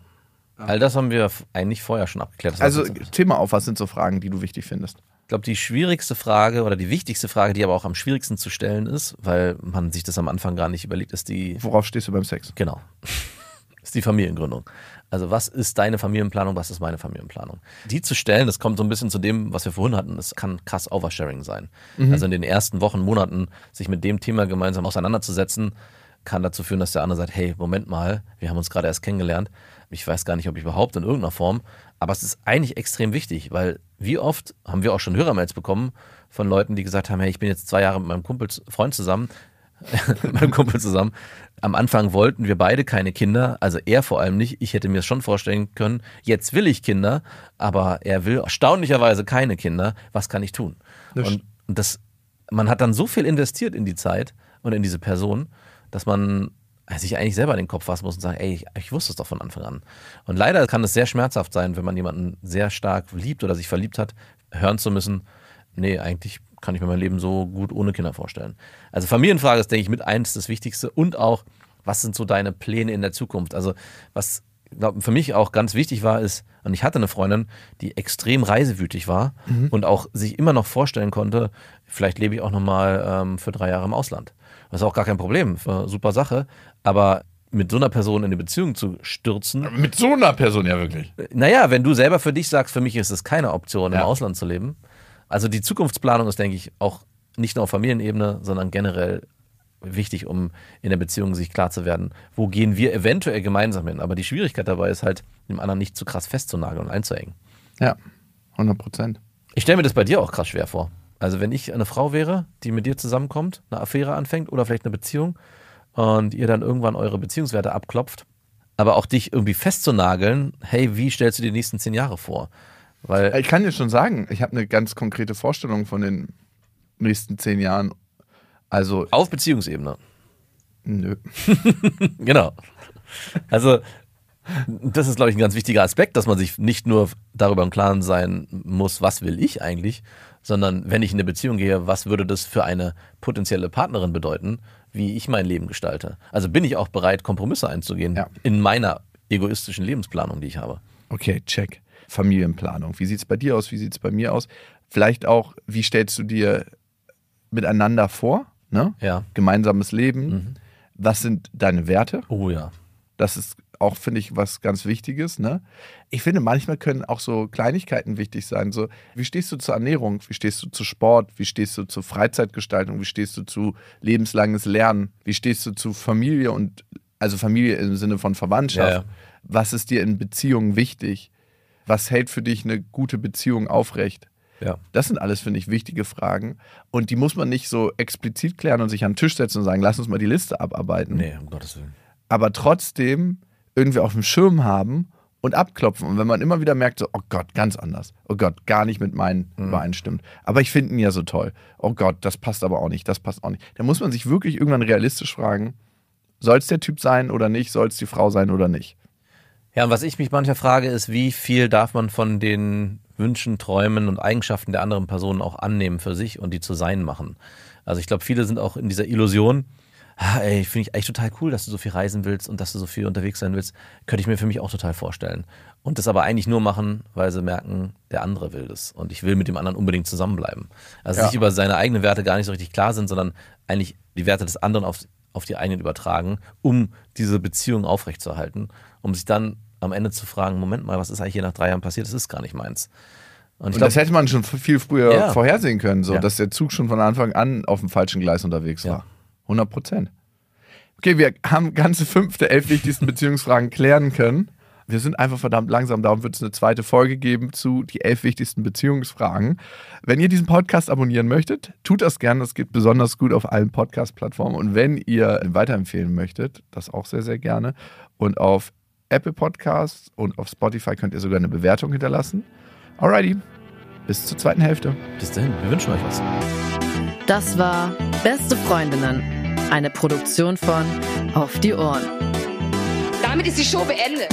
All das haben wir eigentlich vorher schon abgeklärt. Das Also Thema auf, was sind so Fragen, die du wichtig findest? Ich glaube, die schwierigste Frage oder die wichtigste Frage, die aber auch am schwierigsten zu stellen ist, weil man sich das am Anfang gar nicht überlegt, ist die, Worauf stehst du beim Sex? genau, ist die Familiengründung. Also was ist deine Familienplanung, was ist meine Familienplanung? Die zu stellen, das kommt so ein bisschen zu dem, was wir vorhin hatten, das kann krass Oversharing sein. Also in den ersten Wochen, Monaten sich mit dem Thema gemeinsam auseinanderzusetzen, kann dazu führen, dass der andere sagt, hey, Moment mal, wir haben uns gerade erst kennengelernt. Ich weiß gar nicht, ob ich überhaupt in irgendeiner Form, aber es ist eigentlich extrem wichtig, weil wie oft haben wir auch schon Hörermails bekommen von Leuten, die gesagt haben, hey, ich bin jetzt zwei Jahre mit meinem Kumpel, Freund zusammen, mit meinem Kumpel zusammen Am Anfang wollten wir beide keine Kinder, also er vor allem nicht. Ich hätte mir schon vorstellen können, jetzt will ich Kinder, aber er will erstaunlicherweise keine Kinder. Was kann ich tun? Das und und das, man hat dann so viel investiert in die Zeit und in diese Person, dass man sich eigentlich selber in den Kopf fassen muss und sagen, ey, ich, ich wusste es doch von Anfang an. Und leider kann es sehr schmerzhaft sein, wenn man jemanden sehr stark liebt oder sich verliebt hat, hören zu müssen, nee, eigentlich kann ich mir mein Leben so gut ohne Kinder vorstellen. Also Familienfrage ist, denke ich, mit eins das Wichtigste und auch, was sind so deine Pläne in der Zukunft? Also was glaub, für mich auch ganz wichtig war, ist, und ich hatte eine Freundin, die extrem reisewütig war und auch sich immer noch vorstellen konnte, vielleicht lebe ich auch nochmal ähm, für drei Jahre im Ausland. Das ist auch gar kein Problem, äh, super Sache. Aber mit so einer Person in eine Beziehung zu stürzen, Mit so einer Person ja wirklich. naja, wenn du selber für dich sagst, für mich ist es keine Option, im Ja. Ausland zu leben. Also die Zukunftsplanung ist, denke ich, auch nicht nur auf Familienebene, sondern generell wichtig, um in der Beziehung sich klar zu werden, wo gehen wir eventuell gemeinsam hin. Aber die Schwierigkeit dabei ist halt, dem anderen nicht zu krass festzunageln und einzuengen. Ja, 100 Prozent. Ich stelle mir das bei dir auch krass schwer vor. Also wenn ich eine Frau wäre, die mit dir zusammenkommt, eine Affäre anfängt oder vielleicht eine Beziehung und ihr dann irgendwann eure Beziehungswerte abklopft, aber auch dich irgendwie festzunageln, hey, wie stellst du dir die nächsten zehn Jahre vor? Weil Ich kann dir schon sagen, ich habe eine ganz konkrete Vorstellung von den nächsten zehn Jahren. Also, auf Beziehungsebene. nö. Genau. Also, das ist, glaube ich, ein ganz wichtiger Aspekt, dass man sich nicht nur darüber im Klaren sein muss, was will ich eigentlich, sondern wenn ich in eine Beziehung gehe, was würde das für eine potenzielle Partnerin bedeuten, wie ich mein Leben gestalte. Also bin ich auch bereit, Kompromisse einzugehen Ja. in meiner egoistischen Lebensplanung, die ich habe. Okay, check. Familienplanung. Wie sieht es bei dir aus? Wie sieht es bei mir aus? Vielleicht auch, wie stellst du dir miteinander vor? Ne? Ja. Gemeinsames Leben. Mhm. Was sind deine Werte? Oh ja. Das ist auch, finde ich, was ganz Wichtiges. Ne? Ich finde, manchmal können auch so Kleinigkeiten wichtig sein. So, wie stehst du zur Ernährung? Wie stehst du zu Sport? Wie stehst du zur Freizeitgestaltung? Wie stehst du zu lebenslanges Lernen? Wie stehst du zu Familie und also Familie im Sinne von Verwandtschaft? Ja, ja. Was ist dir in Beziehungen wichtig? Was hält für dich eine gute Beziehung aufrecht? Ja. Das sind alles, finde ich, wichtige Fragen. Und die muss man nicht so explizit klären und sich an den Tisch setzen und sagen, lass uns mal die Liste abarbeiten Nee, um Gottes Willen. aber trotzdem irgendwie auf dem Schirm haben und abklopfen. Und wenn man immer wieder merkt, so, oh Gott, ganz anders. Oh Gott, gar nicht mit meinen übereinstimmt. Aber ich finde ihn ja so toll. Oh Gott, das passt aber auch nicht, das passt auch nicht. Da muss man sich wirklich irgendwann realistisch fragen, soll es der Typ sein oder nicht? Soll es die Frau sein oder nicht? Ja, und was ich mich manchmal frage, ist, wie viel darf man von den Wünschen, Träumen und Eigenschaften der anderen Personen auch annehmen für sich und die zu sein machen. Also ich glaube, viele sind auch in dieser Illusion, ah, ey, finde ich eigentlich total cool, dass du so viel reisen willst und dass du so viel unterwegs sein willst. Könnte ich mir für mich auch total vorstellen. Und das aber eigentlich nur machen, weil sie merken, der andere will das. Und ich will mit dem anderen unbedingt zusammenbleiben. Also Ja. sich über seine eigenen Werte gar nicht so richtig klar sind, sondern eigentlich die Werte des anderen auf, auf die eigenen übertragen, um diese Beziehung aufrechtzuerhalten, um sich dann am Ende zu fragen, Moment mal, was ist eigentlich hier nach drei Jahren passiert? Das ist gar nicht meins. Und ich Und das hätte man schon viel früher Ja. vorhersehen können, so Ja. dass der Zug schon von Anfang an auf dem falschen Gleis unterwegs war. 100 Prozent. Okay, wir haben ganze fünf der elf wichtigsten Beziehungsfragen klären können. Wir sind einfach verdammt langsam, darum wird es eine zweite Folge geben zu die elf wichtigsten Beziehungsfragen. Wenn ihr diesen Podcast abonnieren möchtet, tut das gerne. Das geht besonders gut auf allen Podcast-Plattformen. Und wenn ihr ihn weiterempfehlen möchtet, das auch sehr, sehr gerne. Und auf Apple Podcasts und auf Spotify könnt ihr sogar eine Bewertung hinterlassen. Alrighty, bis zur zweiten Hälfte. bis dahin, wir wünschen euch was. Das war Beste Freundinnen, eine Produktion von Auf die Ohren. Damit ist die Show beendet.